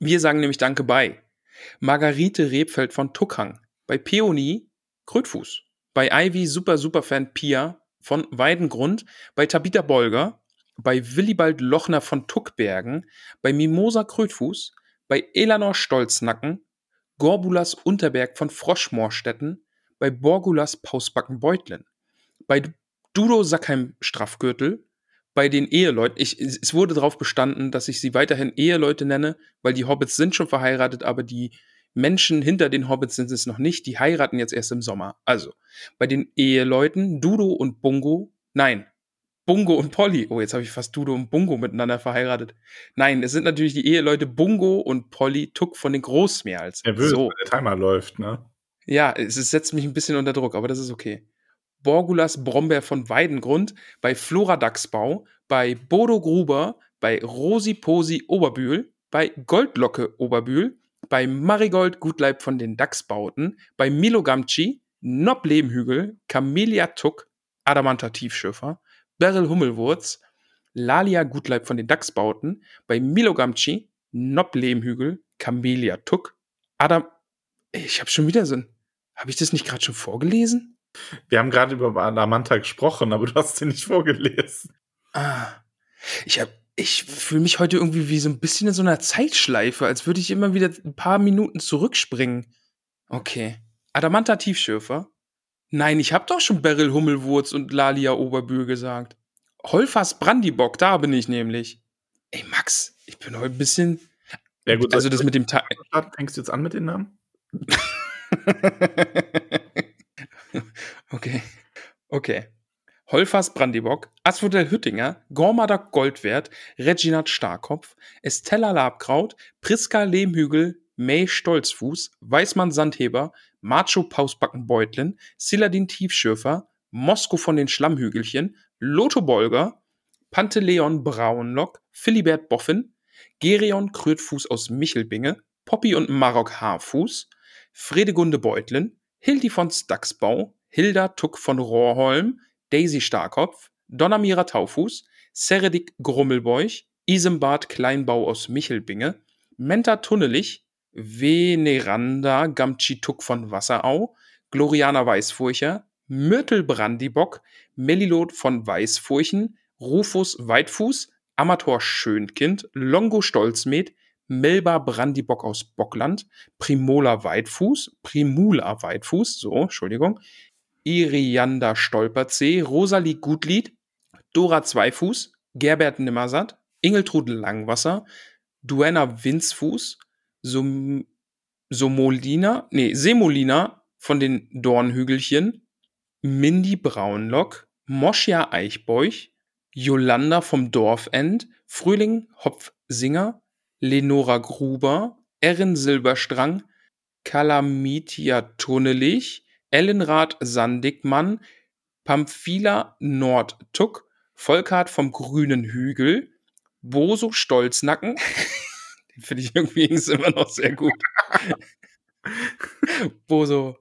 Speaker 1: Wir sagen nämlich Danke bei Margarete Rebfeld von Tuckhang, bei Peony Krötfuß, bei Ivy Super Super Fan Pia von Weidengrund, bei Tabitha Bolger, bei Willibald Lochner von Tuckbergen, bei Mimosa Krötfuß, bei Elanor Stolznacken, Gorbulas Unterberg von Froschmoorstetten, bei Borgulas Pausbacken Beutlen, bei Dudo Sackheim Straffgürtel, bei den Eheleuten, ich, es wurde darauf bestanden, dass ich sie weiterhin Eheleute nenne, weil die Hobbits sind schon verheiratet, aber die Menschen hinter den Hobbits sind es noch nicht, die heiraten jetzt erst im Sommer. Also, bei den Eheleuten Dudo und Bungo, nein, Bungo und Polly. Oh, jetzt habe ich fast Dudo und Bungo miteinander verheiratet. Nein, es sind natürlich die Eheleute Bungo und Polly Tuck von den Großmeerls.
Speaker 2: Nervös, so. wenn der Timer läuft, ne?
Speaker 1: Ja, es setzt mich ein bisschen unter Druck, aber das ist okay. Borgulas Brombeer von Weidengrund, bei Flora Dachsbau, bei Bodo Gruber, bei Rosi Posi Oberbühl, bei Goldlocke Oberbühl, bei Marigold Gutleib von den Dachsbauten, bei Milo Gamci, Nob Lehmhügel, Camelia Tuck, Adamanta Tiefschiffer, Beryl Hummelwurz, Lalia Gutleib von den Dachsbauten, bei Milo Gamci, Nob Lehmhügel, Camelia Tuck, Adam. Ich habe schon wieder so ein. Habe ich das nicht gerade schon vorgelesen?
Speaker 2: Wir haben gerade über Adamanta gesprochen, aber du hast sie nicht vorgelesen.
Speaker 1: Ah. Ich habe ich fühle mich heute irgendwie wie so ein bisschen in so einer Zeitschleife, als würde ich immer wieder ein paar Minuten zurückspringen. Okay. Adamanta Tiefschürfer? Nein, ich habe doch schon Beryl Hummelwurz und Lalia Oberbühl gesagt. Holfers Brandibock, da bin ich nämlich. Ey, Max, ich bin heute ein bisschen.
Speaker 2: Ja, gut,
Speaker 1: also das mit dem Teil.
Speaker 2: Fängst du jetzt an mit den Namen?
Speaker 1: okay. Okay. Holfers Brandibock, Asphodel Hüttinger, Gormader Goldwert, Reginald Starkopf, Estella Labkraut, Priska Lehmhügel, May Stolzfuß, Weißmann Sandheber, Macho Pausbacken Beutlin, Siladin Tiefschürfer, Mosko von den Schlammhügelchen, Lotho Bolger, Panteleon Braunlock, Philibert Boffin, Gerion Krötfuß aus Michelbinge, Poppy und Marok Haarfuß, Fredegunde Beutlin, Hildi von Stacksbau, Hilda Tuck von Rohrholm, Daisy Starkopf, Donnermira Taufuß, Seredik Grummelbeuch, Isembart Kleinbau aus Michelbinge, Menta Tunnelich, Veneranda Gamtschituk von Wasserau, Gloriana Weißfurcher, Myrtel Brandibock, Melilot von Weißfurchen, Rufus Weitfuß, Amator Schönkind, Longo Stolzmed, Melba Brandibock aus Bockland, Primola Weitfuß, Primula Weitfuß, so, Entschuldigung, Irianda Stolperzee, Rosalie Gutlied, Dora Zweifuß, Gerbert Nimmersatt, Ingeltrud Langwasser, Duenna Winzfuß, Som Somolina, nee, Semolina von den Dornhügelchen, Mindy Braunlock, Moschia Eichbeuch, Jolanda vom Dorfend, Frühling Hopfsinger, Lenora Gruber, Erin Silberstrang, Kalamitia Tunnelich, Ellenrath Sandigmann, Pamphila Nordtuck, Volkart vom Grünen Hügel, Boso Stolznacken, den finde ich irgendwie immer noch sehr gut. Boso,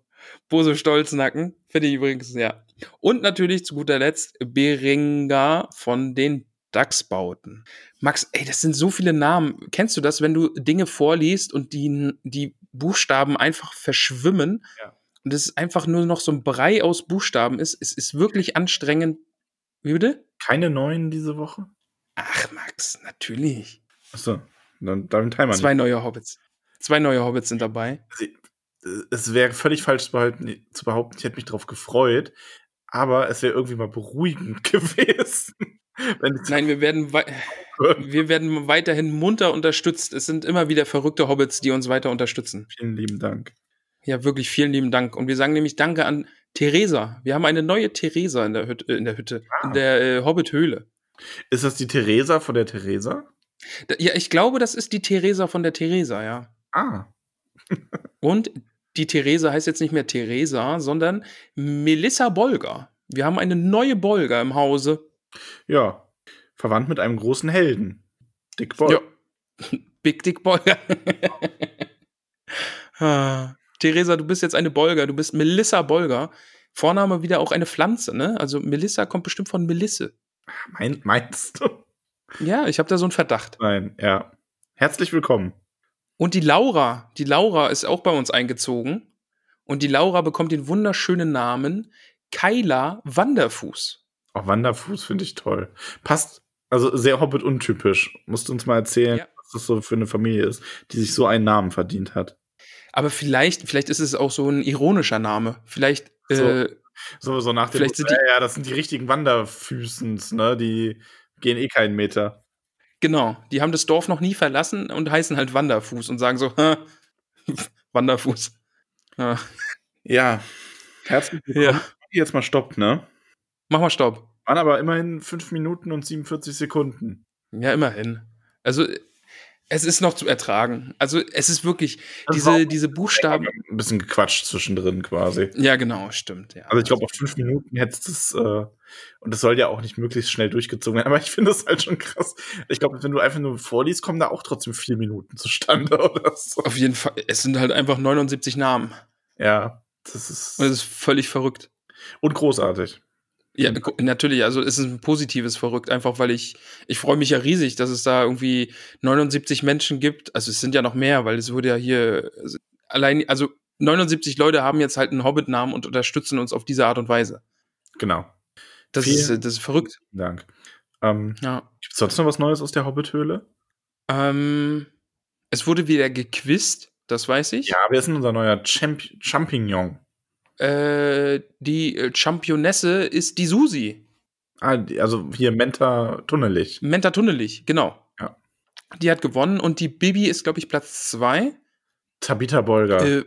Speaker 1: Boso Stolznacken, finde ich übrigens, ja. Und natürlich zu guter Letzt Beringa von den Dachsbauten. Max, ey, das sind so viele Namen. Kennst du das, wenn du Dinge vorliest und die, die Buchstaben einfach verschwimmen? Ja und es einfach nur noch so ein Brei aus Buchstaben ist. Es ist wirklich anstrengend. Wie bitte?
Speaker 2: Keine neuen diese Woche?
Speaker 1: Ach, Max, natürlich.
Speaker 2: Achso, dann, dann Timer
Speaker 1: Zwei nicht. neue Hobbits. Zwei neue Hobbits sind dabei.
Speaker 2: Es wäre völlig falsch zu behaupten, zu behaupten, ich hätte mich darauf gefreut, aber es wäre irgendwie mal beruhigend gewesen.
Speaker 1: Nein, wir werden, wir werden weiterhin munter unterstützt. Es sind immer wieder verrückte Hobbits, die uns weiter unterstützen.
Speaker 2: Vielen lieben Dank.
Speaker 1: Ja, wirklich vielen lieben Dank. Und wir sagen nämlich Danke an Theresa. Wir haben eine neue Theresa in der Hütte, in der, Hütte, ah. in der äh, Hobbit-Höhle.
Speaker 2: Ist das die Theresa von der Theresa?
Speaker 1: Ja, ich glaube, das ist die Theresa von der Theresa, ja.
Speaker 2: Ah.
Speaker 1: Und die Theresa heißt jetzt nicht mehr Theresa, sondern Melissa Bolger. Wir haben eine neue Bolger im Hause.
Speaker 2: Ja, verwandt mit einem großen Helden. Dick Bolger.
Speaker 1: Ja. Big Dick Bolger. ah. Theresa, du bist jetzt eine Bolger, du bist Melissa Bolger. Vorname wieder auch eine Pflanze, ne? Also Melissa kommt bestimmt von Melisse.
Speaker 2: Mein, meinst du?
Speaker 1: Ja, ich habe da so einen Verdacht.
Speaker 2: Nein, ja. Herzlich willkommen.
Speaker 1: Und die Laura, die Laura ist auch bei uns eingezogen. Und die Laura bekommt den wunderschönen Namen Kyla Wanderfuß.
Speaker 2: Auch Wanderfuß finde ich toll. Passt, also sehr Hobbit untypisch. Musst du uns mal erzählen,
Speaker 1: Ja.
Speaker 2: was das so für eine Familie ist, die sich so einen Namen verdient hat.
Speaker 1: Aber vielleicht, vielleicht ist es auch so ein ironischer Name. Vielleicht,
Speaker 2: So.
Speaker 1: äh,
Speaker 2: So, so nach dem
Speaker 1: Vielleicht sind
Speaker 2: ja,
Speaker 1: die-
Speaker 2: ja, das sind die richtigen Wanderfüßens, ne? Die gehen eh keinen Meter.
Speaker 1: genau, die haben das Dorf noch nie verlassen und heißen halt Wanderfuß und sagen so, "Hä, Wanderfuß. Ja.
Speaker 2: Ja. Herzlich willkommen.
Speaker 1: ja.
Speaker 2: Jetzt mal Stopp, ne?
Speaker 1: Mach mal Stopp.
Speaker 2: Waren aber immerhin 5 Minuten und 47 Sekunden.
Speaker 1: Ja, immerhin. Also, es ist noch zu ertragen. Also, es ist wirklich,
Speaker 2: Das
Speaker 1: diese, diese Buchstaben.
Speaker 2: Ein bisschen gequatscht zwischendrin quasi.
Speaker 1: Ja, genau, stimmt. Ja.
Speaker 2: Also ich glaube, auf fünf Minuten hättest du es, äh, und das soll ja auch nicht möglichst schnell durchgezogen werden, aber ich finde das halt schon krass. Ich glaube, wenn du einfach nur vorliest, kommen da auch trotzdem vier Minuten zustande oder so.
Speaker 1: Auf jeden Fall, es sind halt einfach 79 Namen.
Speaker 2: Ja, das ist
Speaker 1: Und es ist völlig verrückt.
Speaker 2: und großartig.
Speaker 1: Ja, gu- natürlich, also es ist ein positives verrückt, einfach weil ich, ich freue mich ja riesig, dass es da irgendwie 79 Menschen gibt. Also es sind ja noch mehr, weil es wurde ja hier also allein, also 79 Leute haben jetzt halt einen Hobbit-Namen und unterstützen uns auf diese Art und Weise.
Speaker 2: Genau.
Speaker 1: Das,
Speaker 2: Vielen-
Speaker 1: ist, äh, das ist verrückt.
Speaker 2: Dank. Ähm,
Speaker 1: Ja.
Speaker 2: Gibt es sonst noch was Neues aus der Hobbit-Höhle?
Speaker 1: Ähm, es wurde wieder gequizt, das weiß ich.
Speaker 2: Ja, wer ist denn unser neuer Champ Champignon?
Speaker 1: Äh, die äh, Championesse ist die Susi.
Speaker 2: Ah, also hier Menta Tunnelig.
Speaker 1: Menta Tunnelich, genau.
Speaker 2: Ja.
Speaker 1: Die hat gewonnen und die Bibi ist, glaube ich, Platz zwei.
Speaker 2: Tabitha Bolger.
Speaker 1: Äh,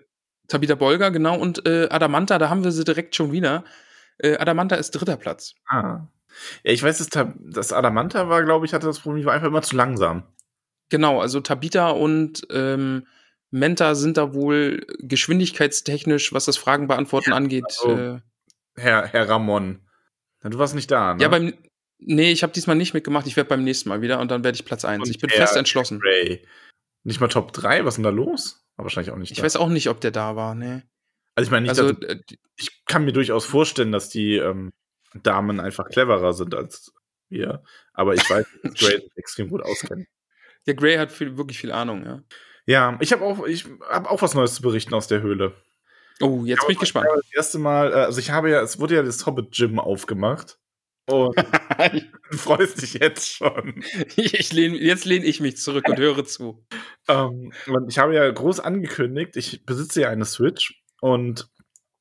Speaker 1: Tabitha Bolger, genau. Und äh, Adamanta, da haben wir sie direkt schon wieder. Äh, Adamanta ist dritter Platz.
Speaker 2: ah. Ja, ich weiß, dass Tab- das Adamanta war, glaube ich, hatte das Problem, die war einfach immer zu langsam.
Speaker 1: Genau, also Tabitha und ähm, Menta sind da wohl geschwindigkeitstechnisch, was das Fragen beantworten angeht.
Speaker 2: also-
Speaker 1: äh,
Speaker 2: Herr, Herr Ramon. Du warst nicht da, ne?
Speaker 1: Ja, beim. Nee, ich habe diesmal nicht mitgemacht. Ich werde beim nächsten Mal wieder und dann werde ich Platz 1.
Speaker 2: Und
Speaker 1: Ich bin fest entschlossen.
Speaker 2: Ray. Nicht mal Top 3? Was ist denn da los? Aber wahrscheinlich auch nicht.
Speaker 1: Ich
Speaker 2: da.
Speaker 1: weiß auch nicht, ob der da war. Nee.
Speaker 2: also ich meine nicht,
Speaker 1: Also,
Speaker 2: dass,
Speaker 1: äh,
Speaker 2: ich kann mir durchaus vorstellen, dass die ähm, Damen einfach cleverer sind als wir. Aber ich weiß, dass Gray extrem gut auskennt.
Speaker 1: der Grey hat viel, wirklich viel Ahnung, ja.
Speaker 2: Ja, ich habe auch, ich habe auch was Neues zu berichten aus der Höhle.
Speaker 1: Oh, jetzt bin ich gespannt.
Speaker 2: Das erste Mal, äh, also ich habe ja, es wurde ja das Hobbit Gym aufgemacht. Und du freust dich jetzt schon.
Speaker 1: ich lehn, jetzt lehne ich mich zurück und höre zu.
Speaker 2: Ähm, und ich habe ja groß angekündigt, ich besitze ja eine Switch und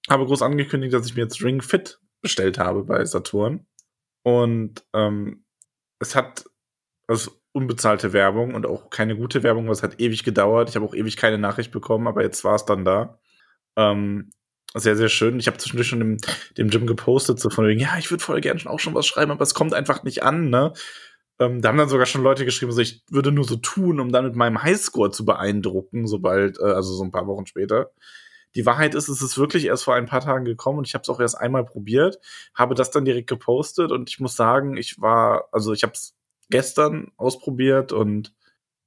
Speaker 2: habe groß angekündigt, dass ich mir jetzt Ring Fit bestellt habe bei Saturn. Und ähm, es hat also unbezahlte Werbung und auch keine gute Werbung, was hat ewig gedauert. Ich habe auch ewig keine Nachricht bekommen, aber jetzt war es dann da. Ähm, sehr, sehr schön. Ich habe zwischendurch schon dem, dem Gym gepostet, so von wegen, ja, ich würde voll gern schon auch schon was schreiben, aber es kommt einfach nicht an, ne? Ähm, da haben dann sogar schon Leute geschrieben, so ich würde nur so tun, um dann mit meinem Highscore zu beeindrucken, sobald, äh, also so ein paar Wochen später. Die Wahrheit ist, es ist wirklich erst vor ein paar Tagen gekommen und ich habe es auch erst einmal probiert, habe das dann direkt gepostet und ich muss sagen, ich war, also ich habe es gestern ausprobiert und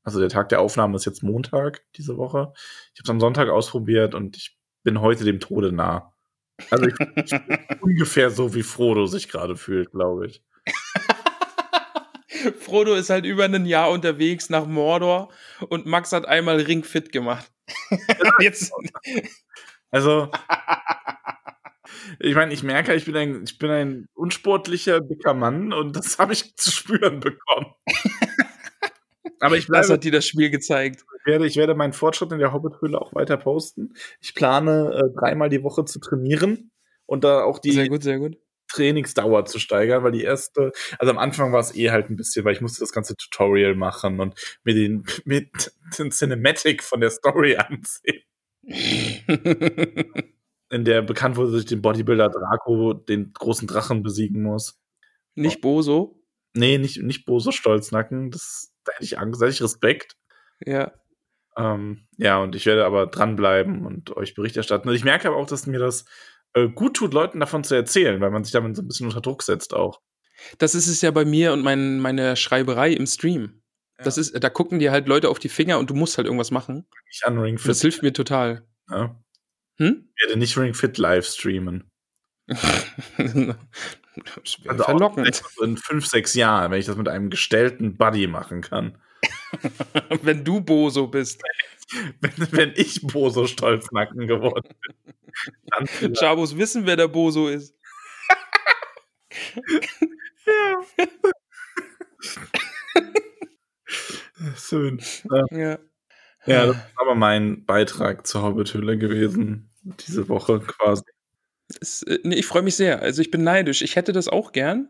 Speaker 2: also der Tag der Aufnahme ist jetzt Montag diese Woche. Ich habe es am Sonntag ausprobiert und ich bin heute dem Tode nah. Also ich, ich ungefähr so, wie Frodo sich gerade fühlt, glaube ich.
Speaker 1: Frodo ist halt über ein Jahr unterwegs nach Mordor und Max hat einmal Ringfit gemacht. Jetzt,
Speaker 2: Also, ich meine, ich merke, ich bin ein, ich bin ein unsportlicher, dicker Mann und das habe ich zu spüren bekommen. Aber ich
Speaker 1: das
Speaker 2: bleibe,
Speaker 1: hat dir das Spiel gezeigt.
Speaker 2: ich werde, ich werde meinen Fortschritt in der Hobbit-Höhle auch weiter posten. Ich plane, äh, dreimal die Woche zu trainieren und da auch die
Speaker 1: Sehr gut, sehr gut.
Speaker 2: Trainingsdauer zu steigern, weil die erste, also am Anfang war es eh halt ein bisschen, weil ich musste das ganze Tutorial machen und mir den, mit den Cinematic von der Story ansehen, in der bekannt wurde, dass ich den Bodybuilder Draco, den großen Drachen besiegen muss.
Speaker 1: Nicht Boso.
Speaker 2: Nee, nicht, nicht Bose Stolznacken, das, da hätte ich Angst, da hätte ich Respekt.
Speaker 1: Ja.
Speaker 2: Ähm, ja, und ich werde aber dranbleiben und euch Bericht erstatten. Und ich merke aber auch, dass mir das äh, gut tut, Leuten davon zu erzählen, weil man sich damit so ein bisschen unter Druck setzt auch.
Speaker 1: Das ist es ja bei mir und mein, meine Schreiberei im Stream. Das
Speaker 2: Ja.
Speaker 1: ist, da gucken dir halt Leute auf die Finger und du musst halt irgendwas machen.
Speaker 2: Ich an Ring
Speaker 1: Und das
Speaker 2: Fit.
Speaker 1: hilft mir total.
Speaker 2: Ja.
Speaker 1: Hm?
Speaker 2: Ich werde nicht Ring Fit live streamen.
Speaker 1: das wäre
Speaker 2: Also
Speaker 1: verlockend.
Speaker 2: in fünf, sechs Jahren, wenn ich das mit einem gestellten Buddy machen kann.
Speaker 1: Wenn du Boso bist.
Speaker 2: Wenn, wenn ich Boso Stolznacken geworden bin. Dann vielleicht.
Speaker 1: Chabos wissen, wer der Boso ist.
Speaker 2: Schön. Ja,
Speaker 1: Ja.
Speaker 2: ja, das ist aber mein Beitrag zur Hobbithülle gewesen. Diese Woche quasi.
Speaker 1: Es, äh, nee, ich freue mich sehr. Also ich bin neidisch. Ich hätte das auch gern.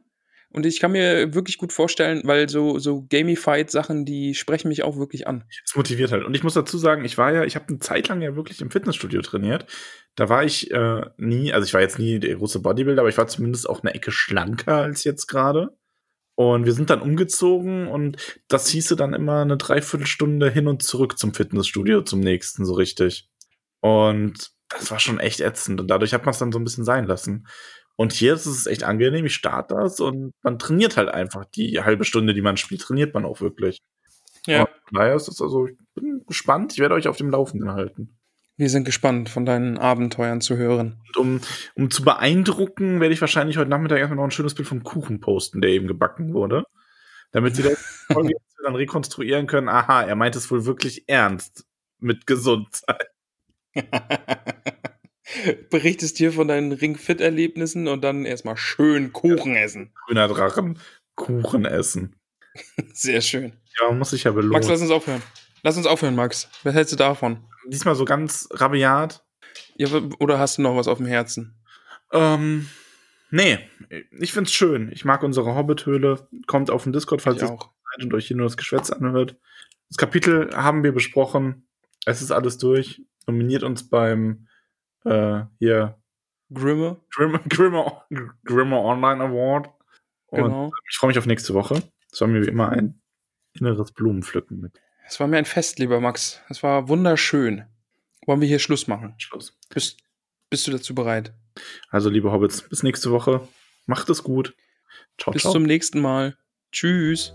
Speaker 1: Und ich kann mir wirklich gut vorstellen, weil so, so Gamified-Sachen, die sprechen mich auch wirklich an.
Speaker 2: Es motiviert halt. Und ich muss dazu sagen, ich war ja, ich habe eine Zeit lang ja wirklich im Fitnessstudio trainiert. Da war ich äh, nie, also ich war jetzt nie der große Bodybuilder, aber ich war zumindest auch eine Ecke schlanker als jetzt gerade. Und wir sind dann umgezogen und das hieße dann immer eine Dreiviertelstunde hin und zurück zum Fitnessstudio, zum nächsten, so richtig. Und das war schon echt ätzend. Und dadurch hat man es dann so ein bisschen sein lassen. Und hier ist es echt angenehm, ich starte das und man trainiert halt einfach die halbe Stunde, die man spielt, trainiert man auch wirklich.
Speaker 1: Ja.
Speaker 2: Und daher ist es also, ich bin gespannt, ich werde euch auf dem Laufenden halten.
Speaker 1: Wir sind gespannt, von deinen Abenteuern zu hören.
Speaker 2: Und um, um zu beeindrucken, werde ich wahrscheinlich heute Nachmittag erstmal noch ein schönes Bild vom Kuchen posten, der eben gebacken wurde. Damit sie dann rekonstruieren können, aha, er meint es wohl wirklich ernst mit Gesundheit.
Speaker 1: Berichtest hier von deinen Ring-Fit-Erlebnissen und dann erstmal schön Kuchen essen.
Speaker 2: Grüner Drachen, Kuchen essen.
Speaker 1: Sehr schön.
Speaker 2: Ja, muss ich ja belohnen.
Speaker 1: Max, lass uns aufhören. Lass uns aufhören, Max. Was hältst du davon?
Speaker 2: Diesmal so ganz rabiat.
Speaker 1: Ja, oder hast du noch was auf dem Herzen?
Speaker 2: Ähm, nee, ich find's schön. Ich mag unsere Hobbit-Höhle. Kommt auf den Discord, falls ihr
Speaker 1: auch.
Speaker 2: seid und euch hier nur das Geschwätz anhört. Das Kapitel haben wir besprochen. Es ist alles durch. Nominiert uns beim äh, hier
Speaker 1: Grimme?
Speaker 2: Grimmer, Grimmer, Grimmer Online Award. Und
Speaker 1: Genau.
Speaker 2: ich freue mich auf nächste Woche. Es war mir wie immer ein inneres Blumenpflücken mit
Speaker 1: Es war mir ein Fest, lieber Max. Es war wunderschön. Wollen wir hier Schluss machen?
Speaker 2: Schluss.
Speaker 1: Bist, bist du dazu bereit?
Speaker 2: Also, liebe Hobbits, bis nächste Woche. Macht es gut. Ciao,
Speaker 1: Bis
Speaker 2: ciao.
Speaker 1: zum nächsten Mal. Tschüss.